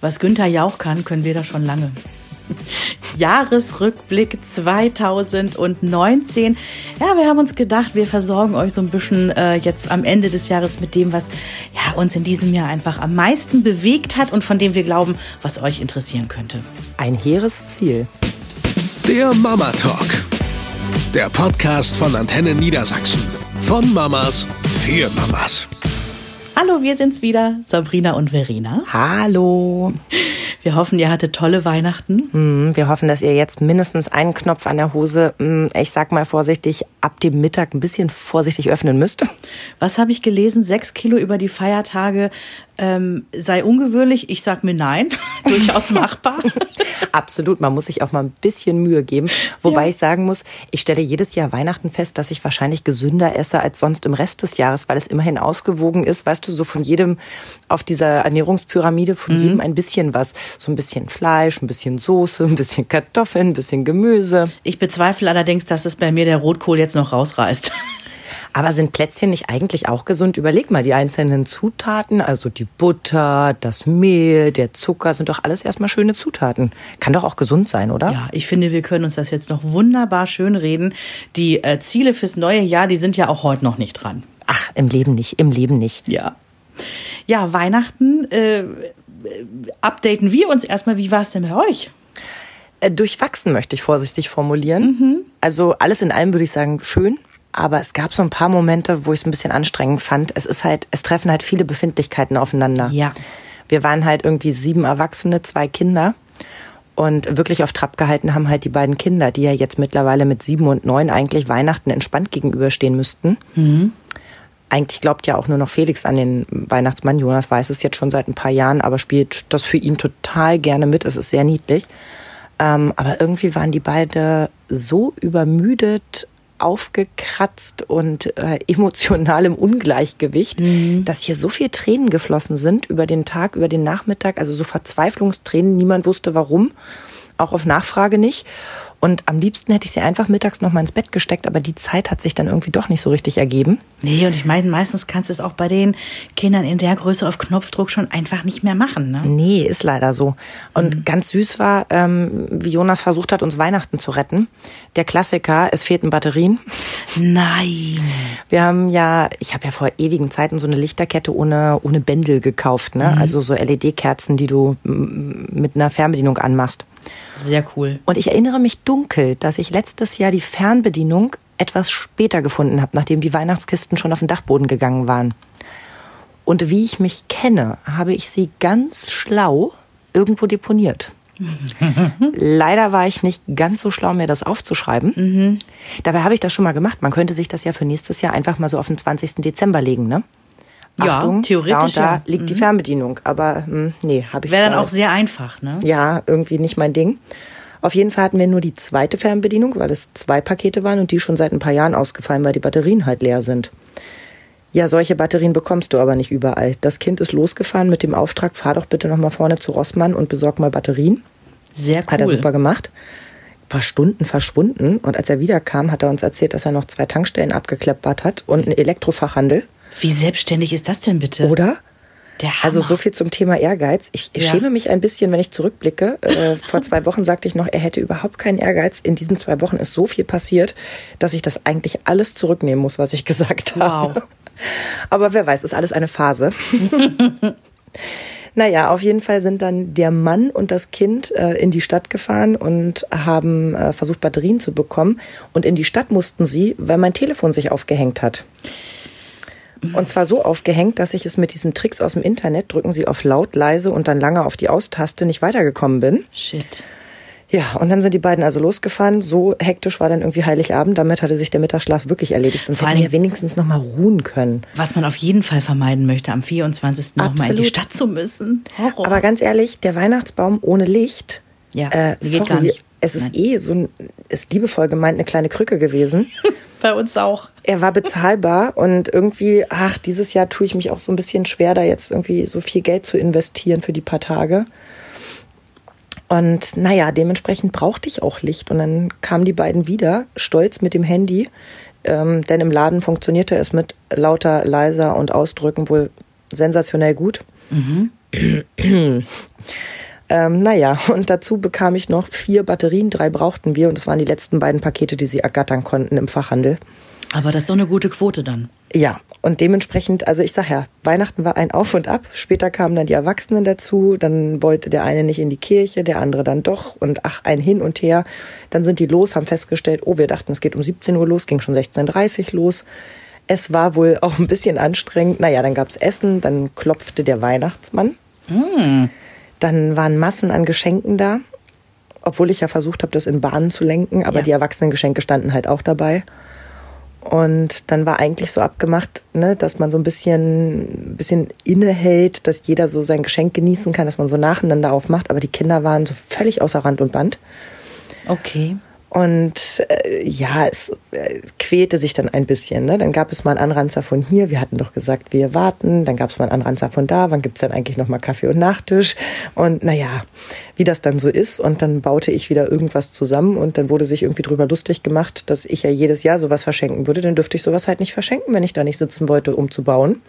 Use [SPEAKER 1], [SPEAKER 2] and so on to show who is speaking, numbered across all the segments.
[SPEAKER 1] Was Günther Jauch kann, können wir da schon lange. Jahresrückblick 2019. Ja, wir haben uns gedacht, wir versorgen euch so ein bisschen äh, jetzt am Ende des Jahres mit dem, was ja, uns in diesem Jahr einfach am meisten bewegt hat und von dem wir glauben, was euch interessieren könnte.
[SPEAKER 2] Ein hehres Ziel.
[SPEAKER 3] Der Mama Talk. Der Podcast von Antenne Niedersachsen. Von Mamas für Mamas.
[SPEAKER 1] Hallo, wir sind's wieder, Sabrina und Verena.
[SPEAKER 2] Hallo.
[SPEAKER 1] Wir hoffen, ihr hattet tolle Weihnachten.
[SPEAKER 2] Mm, wir hoffen, dass ihr jetzt mindestens einen Knopf an der Hose, mm, ich sag mal vorsichtig, ab dem Mittag ein bisschen vorsichtig öffnen müsst.
[SPEAKER 1] Was habe ich gelesen? Sechs Kilo über die Feiertage ähm, sei ungewöhnlich. Ich sag mir nein, durchaus machbar.
[SPEAKER 2] Absolut, man muss sich auch mal ein bisschen Mühe geben. Wobei ja. ich sagen muss, ich stelle jedes Jahr Weihnachten fest, dass ich wahrscheinlich gesünder esse als sonst im Rest des Jahres, weil es immerhin ausgewogen ist, weißt du, so von jedem auf dieser Ernährungspyramide von mhm. jedem ein bisschen was. So ein bisschen Fleisch, ein bisschen Soße, ein bisschen Kartoffeln, ein bisschen Gemüse.
[SPEAKER 1] Ich bezweifle allerdings, dass es bei mir der Rotkohl jetzt noch rausreißt.
[SPEAKER 2] Aber sind Plätzchen nicht eigentlich auch gesund? Überleg mal, die einzelnen Zutaten, also die Butter, das Mehl, der Zucker, sind doch alles erstmal schöne Zutaten. Kann doch auch gesund sein, oder?
[SPEAKER 1] Ja, ich finde, wir können uns das jetzt noch wunderbar schön reden. Die äh, Ziele fürs neue Jahr, die sind ja auch heute noch nicht dran.
[SPEAKER 2] Ach, im Leben nicht, im Leben nicht.
[SPEAKER 1] Ja. Ja, Weihnachten äh, updaten wir uns erstmal. Wie war es denn bei euch?
[SPEAKER 2] Äh, durchwachsen möchte ich vorsichtig formulieren. Mhm. Also alles in allem würde ich sagen schön. Aber es gab so ein paar Momente, wo ich es ein bisschen anstrengend fand. Es ist halt, es treffen halt viele Befindlichkeiten aufeinander.
[SPEAKER 1] Ja.
[SPEAKER 2] Wir waren halt irgendwie sieben Erwachsene, zwei Kinder. Und wirklich auf Trab gehalten haben halt die beiden Kinder, die ja jetzt mittlerweile mit sieben und neun eigentlich Weihnachten entspannt gegenüberstehen müssten. Mhm. Eigentlich glaubt ja auch nur noch Felix an den Weihnachtsmann. Jonas weiß es jetzt schon seit ein paar Jahren, aber spielt das für ihn total gerne mit. Es ist sehr niedlich. Ähm, aber irgendwie waren die beide so übermüdet aufgekratzt und äh, emotional im Ungleichgewicht, mhm. dass hier so viel Tränen geflossen sind über den Tag, über den Nachmittag, also so Verzweiflungstränen, niemand wusste warum, auch auf Nachfrage nicht. Und am liebsten hätte ich sie einfach mittags noch mal ins Bett gesteckt, aber die Zeit hat sich dann irgendwie doch nicht so richtig ergeben.
[SPEAKER 1] Nee, und ich meine, meistens kannst du es auch bei den Kindern in der Größe auf Knopfdruck schon einfach nicht mehr machen. Ne?
[SPEAKER 2] Nee, ist leider so. Und mhm. ganz süß war, ähm, wie Jonas versucht hat, uns Weihnachten zu retten. Der Klassiker, es fehlten Batterien.
[SPEAKER 1] Nein.
[SPEAKER 2] Wir haben ja, ich habe ja vor ewigen Zeiten so eine Lichterkette ohne, ohne Bändel gekauft. Ne? Mhm. Also so LED-Kerzen, die du mit einer Fernbedienung anmachst.
[SPEAKER 1] Sehr cool.
[SPEAKER 2] Und ich erinnere mich dunkel, dass ich letztes Jahr die Fernbedienung etwas später gefunden habe, nachdem die Weihnachtskisten schon auf den Dachboden gegangen waren. Und wie ich mich kenne, habe ich sie ganz schlau irgendwo deponiert. Leider war ich nicht ganz so schlau, mir das aufzuschreiben. Mhm. Dabei habe ich das schon mal gemacht. Man könnte sich das ja für nächstes Jahr einfach mal so auf den 20. Dezember legen, ne?
[SPEAKER 1] Ja, Achtung, theoretisch.
[SPEAKER 2] Da und da ja. liegt mhm. die Fernbedienung. Aber mh, hm, nee, habe ich
[SPEAKER 1] Wäre dann auch sehr einfach, ne?
[SPEAKER 2] Ja, irgendwie nicht mein Ding. Auf jeden Fall hatten wir nur die zweite Fernbedienung, weil es zwei Pakete waren und die schon seit ein paar Jahren ausgefallen, weil die Batterien halt leer sind. Ja, solche Batterien bekommst du aber nicht überall. Das Kind ist losgefahren mit dem Auftrag, fahr doch bitte nochmal vorne zu Rossmann und besorg mal Batterien.
[SPEAKER 1] Sehr cool.
[SPEAKER 2] Hat er super gemacht. War Stunden verschwunden und als er wiederkam, hat er uns erzählt, dass er noch zwei Tankstellen abgekleppert hat und einen Elektrofachhandel.
[SPEAKER 1] Wie selbstständig ist das denn bitte?
[SPEAKER 2] Oder? Also so viel zum Thema Ehrgeiz. Ich ja. schäme mich ein bisschen, wenn ich zurückblicke. Äh, vor zwei Wochen sagte ich noch, er hätte überhaupt keinen Ehrgeiz. In diesen zwei Wochen ist so viel passiert, dass ich das eigentlich alles zurücknehmen muss, was ich gesagt habe. Wow. Aber wer weiß, ist alles eine Phase. Naja, auf jeden Fall sind dann der Mann und das Kind äh, in die Stadt gefahren und haben äh, versucht, Batterien zu bekommen. Und in die Stadt mussten sie, weil mein Telefon sich aufgehängt hat. Und zwar so aufgehängt, dass ich es mit diesen Tricks aus dem Internet, drücken Sie auf laut, leise und dann lange auf die Austaste, nicht weitergekommen bin.
[SPEAKER 1] Shit.
[SPEAKER 2] Ja, und dann sind die beiden also losgefahren. So hektisch war dann irgendwie Heiligabend. Damit hatte sich der Mittagsschlaf wirklich erledigt. Sonst Vor hätten wir wenigstens noch mal ruhen können.
[SPEAKER 1] Was man auf jeden Fall vermeiden möchte, am 24. noch mal in die Stadt zu müssen.
[SPEAKER 2] Horror. Aber ganz ehrlich, der Weihnachtsbaum ohne Licht.
[SPEAKER 1] Ja, äh, sorry, geht gar nicht.
[SPEAKER 2] Es ist Nein. eh so ein, ist liebevoll gemeint, eine kleine Krücke gewesen.
[SPEAKER 1] Bei uns auch.
[SPEAKER 2] Er war bezahlbar und irgendwie, ach, dieses Jahr tue ich mich auch so ein bisschen schwer, da jetzt irgendwie so viel Geld zu investieren für die paar Tage. Und naja, dementsprechend brauchte ich auch Licht. Und dann kamen die beiden wieder, stolz mit dem Handy. Ähm, denn im Laden funktionierte es mit lauter, leiser und Ausdrücken wohl sensationell gut. Mhm. Ähm, naja, und dazu bekam ich noch vier Batterien, drei brauchten wir und das waren die letzten beiden Pakete, die sie ergattern konnten im Fachhandel.
[SPEAKER 1] Aber das ist doch eine gute Quote dann.
[SPEAKER 2] Ja, und dementsprechend, also ich sag ja, Weihnachten war ein Auf und Ab. Später kamen dann die Erwachsenen dazu. Dann wollte der eine nicht in die Kirche, der andere dann doch. Und ach, ein Hin und Her. Dann sind die los, haben festgestellt, oh, wir dachten, es geht um 17 Uhr los, ging schon 16.30 Uhr los. Es war wohl auch ein bisschen anstrengend. Naja, dann gab's Essen, dann klopfte der Weihnachtsmann.
[SPEAKER 1] Mm.
[SPEAKER 2] Dann waren Massen an Geschenken da. Obwohl ich ja versucht habe, das in Bahnen zu lenken, aber
[SPEAKER 1] Ja.
[SPEAKER 2] die Erwachsenengeschenke standen halt auch dabei. Und dann war eigentlich so abgemacht, ne, dass man so ein bisschen, bisschen innehält, dass jeder so sein Geschenk genießen kann, dass man so nacheinander aufmacht. Aber die Kinder waren so völlig außer Rand und Band.
[SPEAKER 1] Okay.
[SPEAKER 2] Und äh, ja, es äh, quälte sich dann ein bisschen. Ne? Dann gab es mal einen Anranzer von hier. Wir hatten doch gesagt, wir warten. Dann gab es mal einen Anranzer von da. Wann gibt's dann eigentlich noch mal Kaffee und Nachtisch? Und naja, wie das dann so ist. Und dann baute ich wieder irgendwas zusammen. Und dann wurde sich irgendwie drüber lustig gemacht, dass ich ja jedes Jahr sowas verschenken würde. Dann dürfte ich sowas halt nicht verschenken, wenn ich da nicht sitzen wollte, um zu bauen.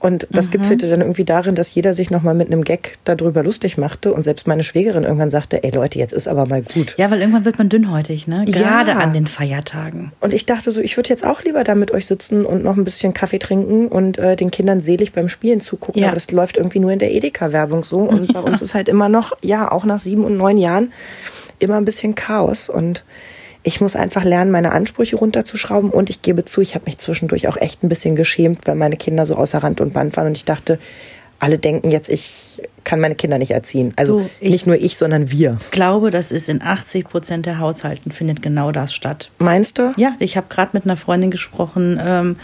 [SPEAKER 2] Und das gipfelte dann irgendwie darin, dass jeder sich nochmal mit einem Gag darüber lustig machte und selbst meine Schwägerin irgendwann sagte, ey Leute, jetzt ist aber mal gut.
[SPEAKER 1] Ja, weil irgendwann wird man dünnhäutig, ne? Gerade
[SPEAKER 2] Ja.
[SPEAKER 1] an den Feiertagen.
[SPEAKER 2] Und ich dachte so, ich würde jetzt auch lieber da mit euch sitzen und noch ein bisschen Kaffee trinken und äh, den Kindern selig beim Spielen zugucken.
[SPEAKER 1] Ja.
[SPEAKER 2] Aber das läuft irgendwie nur in der Edeka-Werbung so. Und bei uns ist halt immer noch, ja, auch nach sieben und neun Jahren, immer ein bisschen Chaos. Und ich muss einfach lernen, meine Ansprüche runterzuschrauben. Und ich gebe zu, ich habe mich zwischendurch auch echt ein bisschen geschämt, weil meine Kinder so außer Rand und Band waren. Und ich dachte, alle denken jetzt, ich kann meine Kinder nicht erziehen. Also
[SPEAKER 1] ich-
[SPEAKER 2] nicht nur ich, sondern wir.
[SPEAKER 1] Ich glaube, das ist in 80 Prozent der Haushalten findet genau das statt.
[SPEAKER 2] Meinst du?
[SPEAKER 1] Ja, ich habe gerade mit einer Freundin gesprochen, ähm,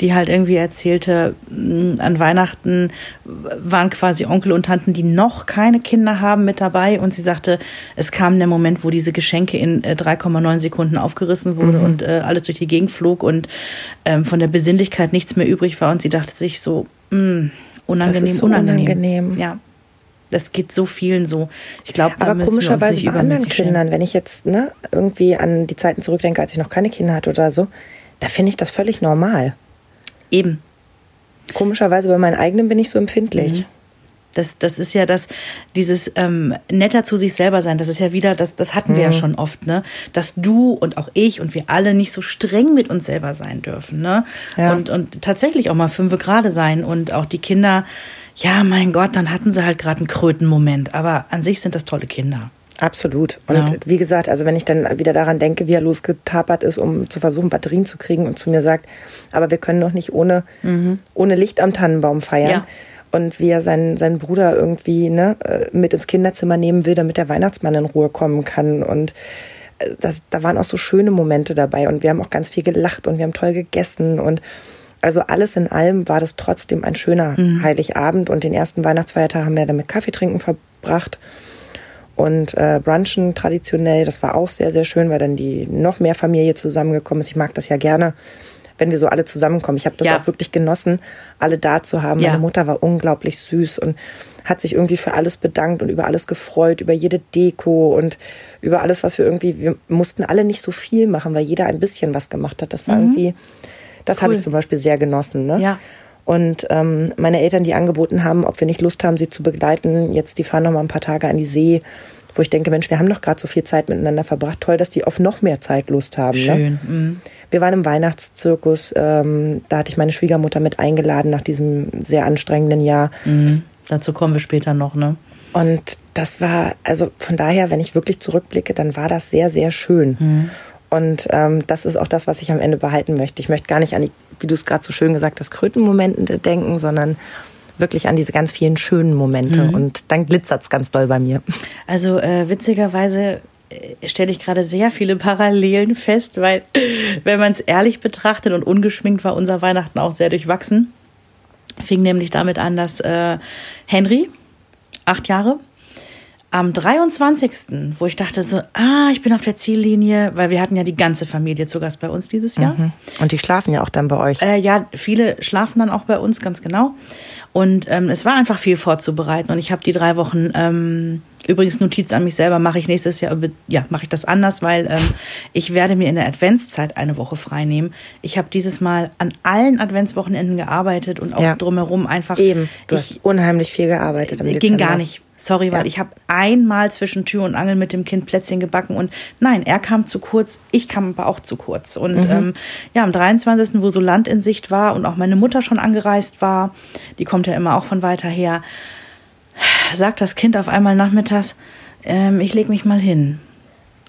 [SPEAKER 1] die halt irgendwie erzählte, mh, an Weihnachten waren quasi Onkel und Tanten, die noch keine Kinder haben, mit dabei. Und sie sagte, es kam der Moment, wo diese Geschenke in äh, 3,9 Sekunden aufgerissen wurde und äh, alles durch die Gegend flog und ähm, von der Besinnlichkeit nichts mehr übrig war. Und sie dachte sich so, mh, unangenehm,
[SPEAKER 2] ist so
[SPEAKER 1] unangenehm.
[SPEAKER 2] unangenehm.
[SPEAKER 1] Ja. Das geht so vielen so. Ich glaube,
[SPEAKER 2] Aber komischerweise bei anderen. Kindern, wenn ich jetzt ne, irgendwie an die Zeiten zurückdenke, als ich noch keine Kinder hatte oder so, da finde ich das völlig normal.
[SPEAKER 1] Eben.
[SPEAKER 2] Komischerweise bei meinen eigenen bin ich so empfindlich.
[SPEAKER 1] Mhm. Das, das ist ja das, dieses ähm, netter zu sich selber sein, das ist ja wieder, das, das hatten wir
[SPEAKER 2] Mhm.
[SPEAKER 1] ja schon oft, ne? Dass du und auch ich und wir alle nicht so streng mit uns selber sein dürfen, ne?
[SPEAKER 2] Ja.
[SPEAKER 1] Und, und tatsächlich auch mal fünfe gerade sein und auch die Kinder, ja, mein Gott, dann hatten sie halt gerade einen Krötenmoment, aber an sich sind das tolle Kinder.
[SPEAKER 2] Absolut. Und
[SPEAKER 1] Ja.
[SPEAKER 2] wie gesagt, also wenn ich dann wieder daran denke, wie er losgetapert ist, um zu versuchen, Batterien zu kriegen und zu mir sagt, aber wir können doch nicht ohne, ohne Licht am Tannenbaum feiern.
[SPEAKER 1] Mhm. Ja.
[SPEAKER 2] Und wie er seinen, seinen Bruder irgendwie ne, äh, mit ins Kinderzimmer nehmen will, damit der Weihnachtsmann in Ruhe kommen kann. Und äh, das, da waren auch so schöne Momente dabei. Und wir haben auch ganz viel gelacht und wir haben toll gegessen. Und also alles in allem war das trotzdem ein schöner Heiligabend. Und den ersten Weihnachtsfeiertag haben wir dann mit Kaffee trinken verbracht und äh, Brunchen traditionell. Das war auch sehr, sehr schön, weil dann die noch mehr Familie zusammengekommen ist. Ich mag das ja gerne, wenn wir so alle zusammenkommen. Ich habe das
[SPEAKER 1] Ja.
[SPEAKER 2] auch wirklich genossen, alle da zu haben.
[SPEAKER 1] Ja.
[SPEAKER 2] Meine Mutter war unglaublich süß und hat sich irgendwie für alles bedankt und über alles gefreut, über jede Deko und über alles, was wir irgendwie, wir mussten alle nicht so viel machen, weil jeder ein bisschen was gemacht hat. Das war irgendwie, das habe
[SPEAKER 1] Mhm. Cool.
[SPEAKER 2] ich zum Beispiel sehr genossen. Ne?
[SPEAKER 1] Ja.
[SPEAKER 2] Und ähm, meine Eltern, die angeboten haben, ob wir nicht Lust haben, sie zu begleiten, jetzt die fahren noch mal ein paar Tage an die See, wo ich denke, Mensch, wir haben doch gerade so viel Zeit miteinander verbracht. Toll, dass die auf noch mehr Zeit Lust haben. Ne?
[SPEAKER 1] Schön. Mhm.
[SPEAKER 2] Wir waren im Weihnachtszirkus, ähm, da hatte ich meine Schwiegermutter mit eingeladen nach diesem sehr anstrengenden Jahr.
[SPEAKER 1] Mhm. Dazu kommen wir später noch, ne?
[SPEAKER 2] Und das war, also von daher, wenn ich wirklich zurückblicke, dann war das sehr, sehr schön. Und ähm, das ist auch das, was ich am Ende behalten möchte. Ich möchte gar nicht an die, wie du es gerade so schön gesagt hast, Krötenmomente denken, sondern wirklich an diese ganz vielen schönen Momente. Und dann glitzert's ganz doll bei mir.
[SPEAKER 1] Also äh, witzigerweise äh, stelle ich gerade sehr viele Parallelen fest, weil wenn man es ehrlich betrachtet und ungeschminkt war unser Weihnachten auch sehr durchwachsen. Fing nämlich damit an, dass äh, Henry, acht Jahre, am 23., wo ich dachte so, ah, ich bin auf der Ziellinie, weil wir hatten ja die ganze Familie zu Gast bei uns dieses Jahr.
[SPEAKER 2] Und die schlafen ja auch dann bei euch.
[SPEAKER 1] Äh, ja, viele schlafen dann auch bei uns, ganz genau. Und ähm, es war einfach viel vorzubereiten. Und ich habe die drei Wochen, ähm, übrigens Notiz an mich selber, mache ich nächstes Jahr, ja, mache ich das anders, weil ähm, ich werde mir in der Adventszeit eine Woche frei nehmen. Ich habe dieses Mal an allen Adventswochenenden gearbeitet und auch
[SPEAKER 2] Ja.
[SPEAKER 1] drumherum einfach.
[SPEAKER 2] Eben, du
[SPEAKER 1] ich,
[SPEAKER 2] hast unheimlich viel gearbeitet. Im
[SPEAKER 1] ging
[SPEAKER 2] Dezember.
[SPEAKER 1] gar nicht. Sorry, weil ich habe einmal zwischen Tür und Angel mit dem Kind Plätzchen gebacken und nein, er kam zu kurz, ich kam aber auch zu kurz. Und ähm, ja, am 23., wo so Land in Sicht war und auch meine Mutter schon angereist war, die kommt ja immer auch von weiter her, sagt das Kind auf einmal nachmittags, ähm, ich leg mich mal hin.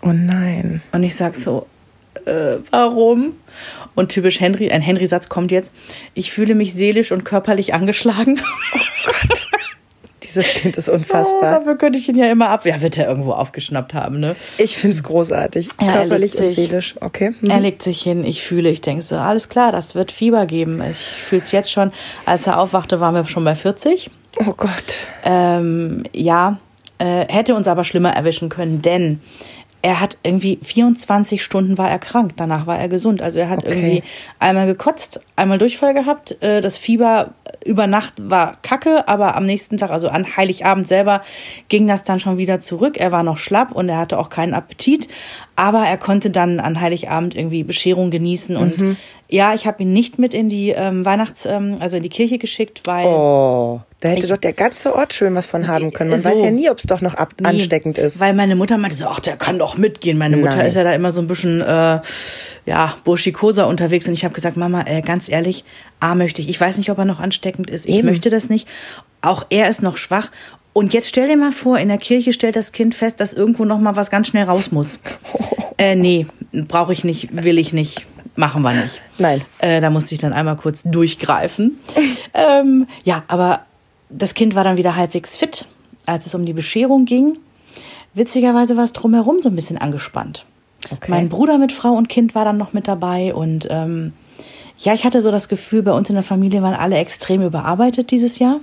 [SPEAKER 2] Oh nein.
[SPEAKER 1] Und ich sag so, äh, warum? Und typisch Henry, ein Henry-Satz kommt jetzt, ich fühle mich seelisch und körperlich angeschlagen.
[SPEAKER 2] Dieses Kind ist
[SPEAKER 1] Oh,
[SPEAKER 2] unfassbar.
[SPEAKER 1] dafür könnte ich ihn ja immer ab. Ja, wird er irgendwo aufgeschnappt haben, ne?
[SPEAKER 2] Ich find's großartig.
[SPEAKER 1] Ja, er
[SPEAKER 2] Körperlich
[SPEAKER 1] legt
[SPEAKER 2] und
[SPEAKER 1] sich.
[SPEAKER 2] seelisch. Okay. Mhm.
[SPEAKER 1] Er legt sich hin, ich fühle, ich denke so, alles klar, das wird Fieber geben. Ich fühle es jetzt schon. Als er aufwachte, waren wir schon bei 40.
[SPEAKER 2] Oh Gott.
[SPEAKER 1] Ähm, ja, äh, hätte uns aber schlimmer erwischen können, denn er hat irgendwie 24 Stunden war er krank, danach war er gesund. Also er hat
[SPEAKER 2] Okay.
[SPEAKER 1] irgendwie einmal gekotzt, einmal Durchfall gehabt. Äh, das Fieber über Nacht war kacke, aber am nächsten Tag, also an Heiligabend selber, ging das dann schon wieder zurück. Er war noch schlapp und er hatte auch keinen Appetit, aber er konnte dann an Heiligabend irgendwie Bescherung genießen. Und ja, ich habe ihn nicht mit in die ähm, Weihnachts-, ähm, also in die Kirche geschickt, weil
[SPEAKER 2] Oh, da hätte
[SPEAKER 1] Ich-
[SPEAKER 2] doch der ganze Ort schön was von haben können. Man
[SPEAKER 1] So.
[SPEAKER 2] weiß ja nie, ob es doch noch ab
[SPEAKER 1] Nee,
[SPEAKER 2] ansteckend ist.
[SPEAKER 1] Weil meine Mutter meinte so, ach, der kann doch mitgehen. Meine Mutter
[SPEAKER 2] Nein.
[SPEAKER 1] ist ja da immer so ein bisschen, äh, ja, burschikosa unterwegs. Und ich habe gesagt, Mama, äh, ganz ehrlich, A möchte ich, ich weiß nicht, ob er noch ansteckend ist. Ich
[SPEAKER 2] Eben.
[SPEAKER 1] möchte das nicht. Auch er ist noch schwach. Und jetzt stell dir mal vor, in der Kirche stellt das Kind fest, dass irgendwo noch mal was ganz schnell raus muss. äh, nee, brauche ich nicht, will ich nicht, machen wir nicht.
[SPEAKER 2] Nein.
[SPEAKER 1] Äh, da musste ich dann einmal kurz durchgreifen. ähm, ja, aber das Kind war dann wieder halbwegs fit, als es um die Bescherung ging. Witzigerweise war es drumherum so ein bisschen angespannt.
[SPEAKER 2] Okay.
[SPEAKER 1] Mein Bruder mit Frau und Kind war dann noch mit dabei und ähm, ja, ich hatte so das Gefühl, bei uns in der Familie waren alle extrem überarbeitet dieses Jahr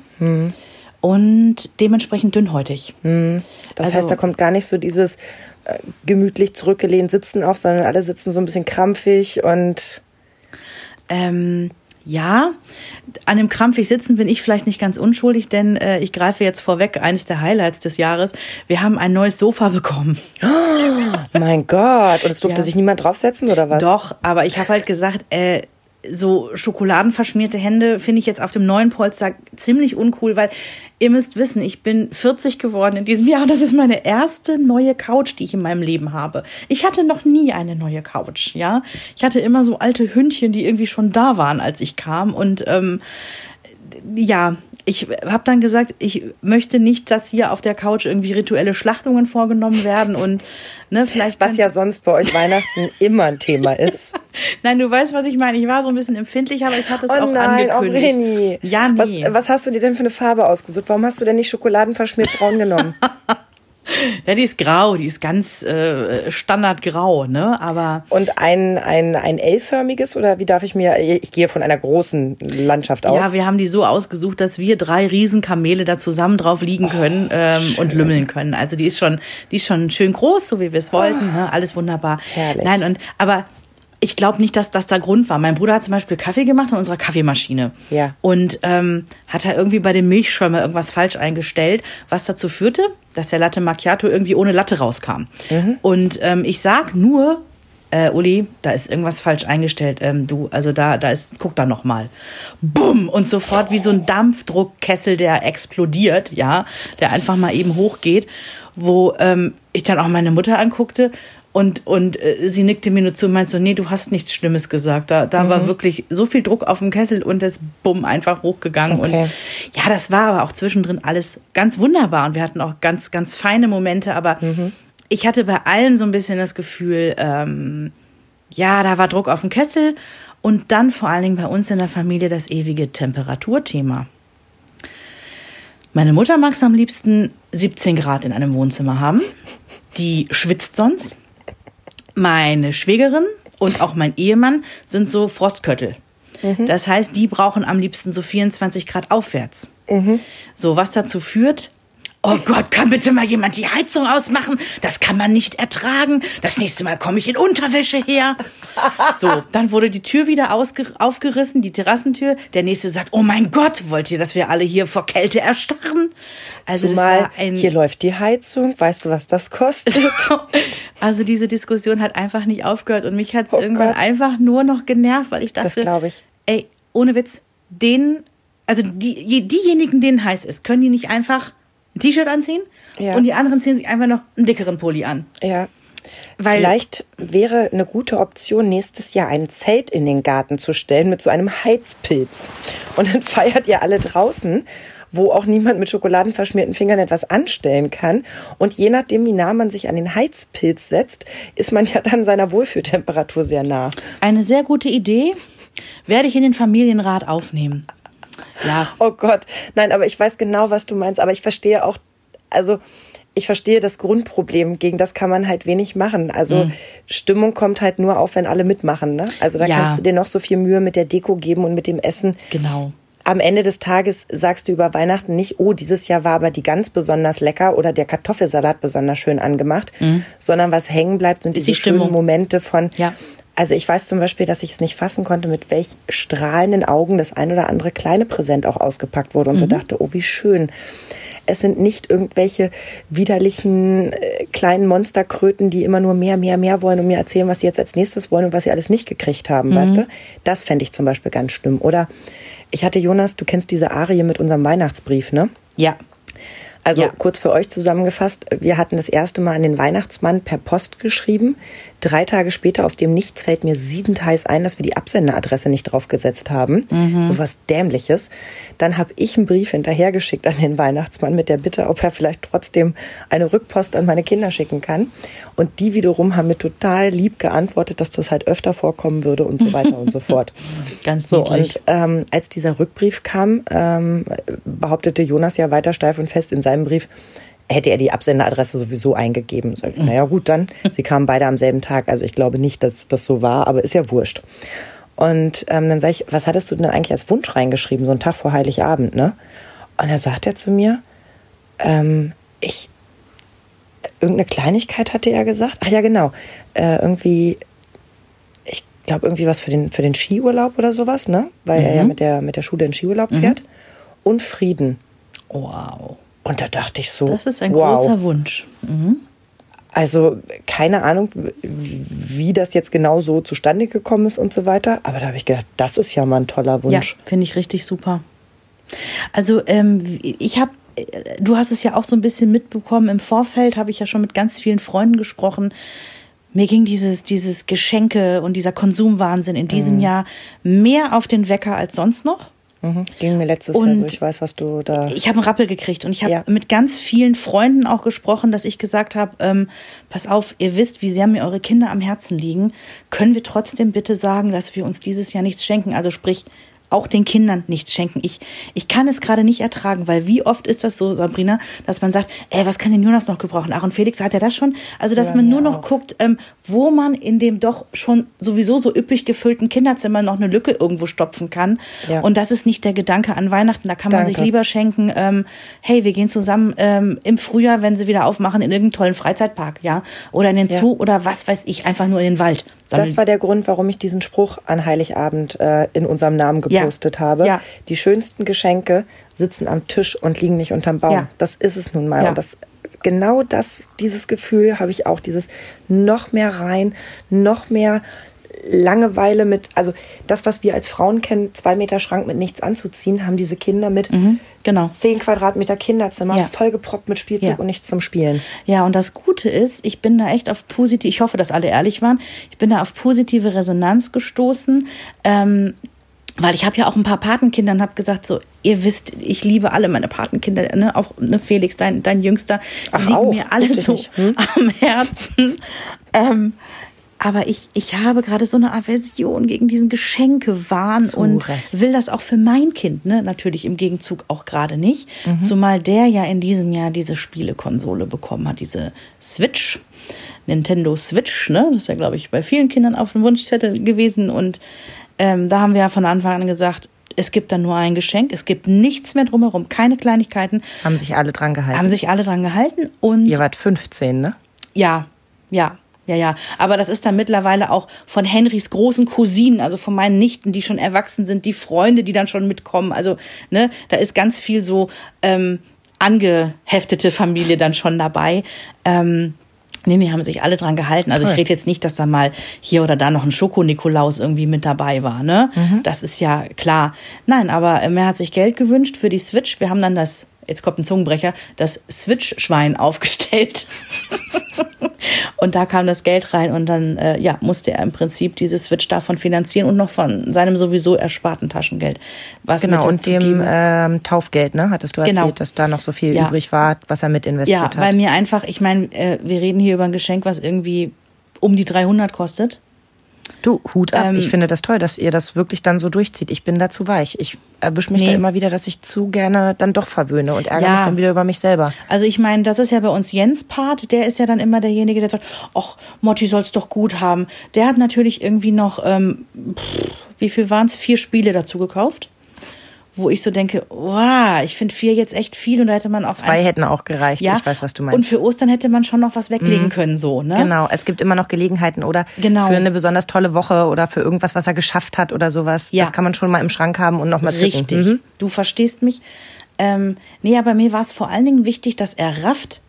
[SPEAKER 1] und dementsprechend dünnhäutig.
[SPEAKER 2] Das
[SPEAKER 1] Also-
[SPEAKER 2] heißt, da kommt gar nicht so dieses äh, gemütlich zurückgelehnt Sitzen auf, sondern alle sitzen so ein bisschen krampfig und
[SPEAKER 1] Ähm, ja, an dem krampfig sitzen bin ich vielleicht nicht ganz unschuldig, denn äh, ich greife jetzt vorweg eines der Highlights des Jahres. Wir haben ein neues Sofa bekommen.
[SPEAKER 2] mein Gott. Und es durfte
[SPEAKER 1] Ja.
[SPEAKER 2] sich niemand draufsetzen oder was?
[SPEAKER 1] Doch, aber ich habe halt gesagt, äh, so schokoladenverschmierte Hände finde ich jetzt auf dem neuen Polster ziemlich uncool, weil ihr müsst wissen, ich bin 40 geworden in diesem Jahr. Das ist meine erste neue Couch, die ich in meinem Leben habe. Ich hatte noch nie eine neue Couch, ja. Ich hatte immer so alte Hündchen, die irgendwie schon da waren, als ich kam und ähm, ja, ich habe dann gesagt, ich möchte nicht, dass hier auf der Couch irgendwie rituelle Schlachtungen vorgenommen werden und ne, vielleicht
[SPEAKER 2] Was ja sonst bei euch Weihnachten immer ein Thema ist.
[SPEAKER 1] Nein, du weißt, was ich meine. Ich war so ein bisschen empfindlich, aber ich hatte es
[SPEAKER 2] Oh
[SPEAKER 1] auch
[SPEAKER 2] nein, oh
[SPEAKER 1] angekündigt.
[SPEAKER 2] Vreni.
[SPEAKER 1] Ja, nee.
[SPEAKER 2] Was, was hast du dir denn für eine Farbe ausgesucht? Warum hast du denn nicht schokoladenverschmiert braun genommen?
[SPEAKER 1] Ja, die ist grau, die ist ganz äh, standardgrau, ne? Aber
[SPEAKER 2] Und ein, ein, ein L-förmiges oder wie darf ich mir, ich gehe von einer großen Landschaft aus.
[SPEAKER 1] ja, wir haben die so ausgesucht, dass wir drei Riesenkamele da zusammen drauf liegen können ähm, und lümmeln können. Also die ist schon, die ist schon schön groß, so wie wir es wollten. Ne? Alles wunderbar.
[SPEAKER 2] Herrlich.
[SPEAKER 1] Nein, und aber ich glaube nicht, dass das der Grund war. Mein Bruder hat zum Beispiel Kaffee gemacht in unserer Kaffeemaschine.
[SPEAKER 2] Ja.
[SPEAKER 1] Und ähm, hat er irgendwie bei dem Milchschäumer irgendwas falsch eingestellt, was dazu führte, dass der Latte Macchiato irgendwie ohne Latte rauskam. Und ähm, ich sag nur, äh, Uli, da ist irgendwas falsch eingestellt. Ähm, du, also da, da ist, guck da noch mal. Bumm! Und sofort wie so ein Dampfdruckkessel, der explodiert, ja, der einfach mal eben hochgeht, wo ähm, ich dann auch meine Mutter anguckte und, und äh, sie nickte mir nur zu und meinte so, nee, du hast nichts Schlimmes gesagt. Da, da war wirklich so viel Druck auf dem Kessel und das bumm einfach hochgegangen.
[SPEAKER 2] Okay.
[SPEAKER 1] Und ja, das war aber auch zwischendrin alles ganz wunderbar und wir hatten auch ganz, ganz feine Momente, aber ich hatte bei allen so ein bisschen das Gefühl, ähm, ja, da war Druck auf dem Kessel und dann vor allen Dingen bei uns in der Familie das ewige Temperaturthema. Meine Mutter mag es am liebsten 17 Grad in einem Wohnzimmer haben. Die schwitzt sonst. Meine Schwägerin und auch mein Ehemann sind so Frostköttel. Das heißt, die brauchen am liebsten so 24 Grad aufwärts. So, was dazu führt, oh Gott, kann bitte mal jemand die Heizung ausmachen? Das kann man nicht ertragen. Das nächste Mal komme ich in Unterwäsche her. So, dann wurde die Tür wieder aufgerissen, die Terrassentür. Der nächste sagt, oh mein Gott, wollt ihr, dass wir alle hier vor Kälte erstarren? Also das
[SPEAKER 2] Zumal hier läuft die Heizung. Weißt du, was das kostet?
[SPEAKER 1] also diese Diskussion hat einfach nicht aufgehört und mich hat es
[SPEAKER 2] Oh
[SPEAKER 1] irgendwann
[SPEAKER 2] Gott.
[SPEAKER 1] einfach nur noch genervt, weil ich dachte,
[SPEAKER 2] glaub ich.
[SPEAKER 1] ey, ohne Witz, denen, also die, je- diejenigen, denen heiß ist, können die nicht einfach ein T-Shirt anziehen
[SPEAKER 2] Ja.
[SPEAKER 1] und die anderen ziehen sich einfach noch einen dickeren Pulli an.
[SPEAKER 2] Ja.
[SPEAKER 1] Weil
[SPEAKER 2] Vielleicht wäre eine gute Option, nächstes Jahr ein Zelt in den Garten zu stellen mit so einem Heizpilz. Und dann feiert ihr alle draußen, wo auch niemand mit schokoladenverschmierten Fingern etwas anstellen kann. Und je nachdem, wie nah man sich an den Heizpilz setzt, ist man ja dann seiner Wohlfühltemperatur sehr nah.
[SPEAKER 1] eine sehr gute Idee werde ich in den Familienrat aufnehmen. Ja,
[SPEAKER 2] Oh Gott. Nein, aber ich weiß genau, was du meinst. Aber ich verstehe auch, also ich verstehe das Grundproblem. Gegen das kann man halt wenig machen. Also Stimmung kommt halt nur auf, wenn alle mitmachen. Ne? Also da
[SPEAKER 1] Ja.
[SPEAKER 2] kannst du dir noch so viel Mühe mit der Deko geben und mit dem Essen.
[SPEAKER 1] genau.
[SPEAKER 2] Am Ende des Tages sagst du über Weihnachten nicht, oh, dieses Jahr war aber die Gans besonders lecker oder der Kartoffelsalat besonders schön angemacht, sondern was hängen bleibt, sind
[SPEAKER 1] Ist
[SPEAKER 2] diese
[SPEAKER 1] die
[SPEAKER 2] schönen Momente von,
[SPEAKER 1] Ja.
[SPEAKER 2] Also ich weiß zum Beispiel, dass ich es nicht fassen konnte, mit welch strahlenden Augen das ein oder andere kleine Präsent auch ausgepackt wurde und so dachte, oh, wie schön. Es sind nicht irgendwelche widerlichen äh, kleinen Monsterkröten, die immer nur mehr, mehr, mehr wollen und mir erzählen, was sie jetzt als nächstes wollen und was sie alles nicht gekriegt haben, weißt du? Das fände ich zum Beispiel ganz schlimm. Oder ich hatte Jonas, du kennst diese Arie mit unserem Weihnachtsbrief, ne?
[SPEAKER 1] Ja.
[SPEAKER 2] Also
[SPEAKER 1] Ja.
[SPEAKER 2] kurz für euch zusammengefasst, wir hatten das erste Mal an den Weihnachtsmann per Post geschrieben. Drei Tage später aus dem Nichts fällt mir siedend heiß ein, dass wir die Absenderadresse nicht draufgesetzt haben. So was Dämliches. Dann habe ich einen Brief hinterhergeschickt an den Weihnachtsmann mit der Bitte, ob er vielleicht trotzdem eine Rückpost an meine Kinder schicken kann. Und die wiederum haben mir total lieb geantwortet, dass das halt öfter vorkommen würde und so weiter und so fort.
[SPEAKER 1] Ganz
[SPEAKER 2] So,
[SPEAKER 1] niedlich.
[SPEAKER 2] und ähm, als dieser Rückbrief kam, ähm, behauptete Jonas ja weiter steif und fest in seinem Brief, hätte er die Absenderadresse sowieso eingegeben. Ich, naja, gut, dann. Sie kamen beide am selben Tag. Also ich glaube nicht, dass das so war, aber ist ja wurscht. Und ähm, dann sage ich, was hattest du denn eigentlich als Wunsch reingeschrieben, so einen Tag vor Heiligabend, ne? Und dann sagt er zu mir, ähm, ich, irgendeine Kleinigkeit hatte er gesagt. Ach ja, genau. Äh, irgendwie, ich glaube, irgendwie was für den, für den Skiurlaub oder sowas, ne? Weil er ja mit der, mit der Schule in Skiurlaub fährt. Und Frieden.
[SPEAKER 1] Wow.
[SPEAKER 2] Und da dachte ich so,
[SPEAKER 1] Das ist ein
[SPEAKER 2] wow.
[SPEAKER 1] großer Wunsch.
[SPEAKER 2] Also keine Ahnung, wie das jetzt genau so zustande gekommen ist und so weiter. Aber da habe ich gedacht, das ist ja mal ein toller Wunsch.
[SPEAKER 1] Ja, finde ich richtig super. Also ähm, ich habe, du hast es ja auch so ein bisschen mitbekommen. Im Vorfeld habe ich ja schon mit ganz vielen Freunden gesprochen. Mir ging dieses, dieses Geschenke und dieser Konsumwahnsinn in diesem Jahr mehr auf den Wecker als sonst noch.
[SPEAKER 2] Mhm. Ging mir letztes
[SPEAKER 1] Und
[SPEAKER 2] Jahr so, ich weiß, was du da.
[SPEAKER 1] Ich habe einen Rappel gekriegt und ich habe
[SPEAKER 2] Ja.
[SPEAKER 1] mit ganz vielen Freunden auch gesprochen, dass ich gesagt habe, ähm, pass auf, ihr wisst, wie sehr mir eure Kinder am Herzen liegen. Können wir trotzdem bitte sagen, dass wir uns dieses Jahr nichts schenken? Also sprich, auch den Kindern nichts schenken. Ich, ich kann es gerade nicht ertragen, weil wie oft ist das so, Sabrina, dass man sagt, ey, was kann denn Jonas noch gebrauchen? Ach, und Felix hat er das schon? Also, dass
[SPEAKER 2] Ja,
[SPEAKER 1] man nur noch
[SPEAKER 2] auch.
[SPEAKER 1] guckt, ähm, wo man in dem doch schon sowieso so üppig gefüllten Kinderzimmer noch eine Lücke irgendwo stopfen kann.
[SPEAKER 2] Ja.
[SPEAKER 1] Und das ist nicht der Gedanke an Weihnachten. Da kann man sich
[SPEAKER 2] Danke.
[SPEAKER 1] lieber schenken, ähm, hey, wir gehen zusammen ähm, im Frühjahr, wenn sie wieder aufmachen, in irgendeinen tollen Freizeitpark, ja? Oder in den
[SPEAKER 2] Ja.
[SPEAKER 1] Zoo oder was weiß ich, einfach nur in den Wald.
[SPEAKER 2] Das war der Grund, warum ich diesen Spruch an Heiligabend äh, in unserem Namen gepostet habe.
[SPEAKER 1] Ja.
[SPEAKER 2] Die schönsten Geschenke sitzen am Tisch und liegen nicht unterm Baum.
[SPEAKER 1] Ja.
[SPEAKER 2] Das ist es nun mal.
[SPEAKER 1] Ja.
[SPEAKER 2] Und das genau das, dieses Gefühl habe ich auch, dieses noch mehr rein, noch mehr Langeweile mit, also das, was wir als Frauen kennen, zwei Meter Schrank mit nichts anzuziehen, haben diese Kinder mit
[SPEAKER 1] genau.
[SPEAKER 2] zehn Quadratmeter Kinderzimmer
[SPEAKER 1] Ja.
[SPEAKER 2] vollgeproppt mit Spielzeug
[SPEAKER 1] Ja.
[SPEAKER 2] und nichts zum Spielen.
[SPEAKER 1] Ja, und das Gute ist, ich bin da echt auf positiv, ich hoffe, dass alle ehrlich waren, ich bin da auf positive Resonanz gestoßen. Ähm, weil ich habe ja auch ein paar Patenkinder und habe gesagt, so, ihr wisst, ich liebe alle meine Patenkinder, ne? auch ne, Felix, dein, dein Jüngster,
[SPEAKER 2] Ach,
[SPEAKER 1] liegen
[SPEAKER 2] auch?
[SPEAKER 1] mir alle so.
[SPEAKER 2] Hm?
[SPEAKER 1] am Herzen. Ähm, aber ich, ich habe gerade so eine Aversion gegen diesen Geschenkewahn
[SPEAKER 2] Zu
[SPEAKER 1] und
[SPEAKER 2] Recht.
[SPEAKER 1] will das auch für mein Kind, ne? Natürlich im Gegenzug auch gerade nicht.
[SPEAKER 2] Mhm.
[SPEAKER 1] Zumal der ja in diesem Jahr diese Spielekonsole bekommen hat, diese Switch. Nintendo Switch, ne? Das ist ja, glaube ich, bei vielen Kindern auf dem Wunschzettel gewesen. Und ähm, da haben wir ja von Anfang an gesagt, es gibt dann nur ein Geschenk, es gibt nichts mehr drumherum, keine Kleinigkeiten.
[SPEAKER 2] Haben sich alle dran gehalten.
[SPEAKER 1] Haben sich alle dran gehalten und
[SPEAKER 2] Ihr wart 15, ne?
[SPEAKER 1] ja, ja, ja, ja. Aber das ist dann mittlerweile auch von Henrys großen Cousinen, also von meinen Nichten, die schon erwachsen sind, die Freunde, die dann schon mitkommen. Also, ne, da ist ganz viel so ähm, angeheftete Familie dann schon dabei. Ähm, Nee, nee, haben sich alle dran gehalten. Also
[SPEAKER 2] Toll.
[SPEAKER 1] ich rede jetzt nicht, dass da mal hier oder da noch ein Schoko-Nikolaus irgendwie mit dabei war, ne? Das ist ja klar. Nein, aber ähm, er hat sich Geld gewünscht für die Switch. Wir haben dann das jetzt kommt ein Zungenbrecher, das Switch-Schwein aufgestellt. und da kam das Geld rein und dann äh, ja, musste er im Prinzip diese Switch davon finanzieren und noch von seinem sowieso ersparten Taschengeld.
[SPEAKER 2] Was genau, und dem ähm, Taufgeld, ne? Hattest du erzählt, genau. dass da noch so viel ja. übrig war, was er mit investiert ja, hat.
[SPEAKER 1] Ja, weil mir einfach, ich meine, äh, wir reden hier über ein Geschenk, was irgendwie um die 300 kostet.
[SPEAKER 2] Du, Hut ab. Ähm, ich finde das toll, dass ihr das wirklich dann so durchzieht. Ich bin da zu weich. Ich erwische mich nee. da immer wieder, dass ich zu gerne dann doch verwöhne und ärgere ja. mich dann wieder über mich selber.
[SPEAKER 1] Also ich meine, das ist ja bei uns Jens Part. Der ist ja dann immer derjenige, der sagt, ach, Motti soll's doch gut haben. Der hat natürlich irgendwie noch, ähm, pff, wie viel waren es? Vier Spiele dazu gekauft wo ich so denke, wow, ich finde vier jetzt echt viel und da hätte man auch
[SPEAKER 2] zwei hätten auch gereicht. Ja? Ich weiß, was du meinst.
[SPEAKER 1] Und für Ostern hätte man schon noch was weglegen mhm. können, so ne?
[SPEAKER 2] Genau, es gibt immer noch Gelegenheiten oder genau. für eine besonders tolle Woche oder für irgendwas, was er geschafft hat oder sowas. Ja. Das kann man schon mal im Schrank haben und noch mal zücken.
[SPEAKER 1] Richtig. Mhm. Du verstehst mich. Ähm, nee, aber mir war es vor allen Dingen wichtig, dass er rafft,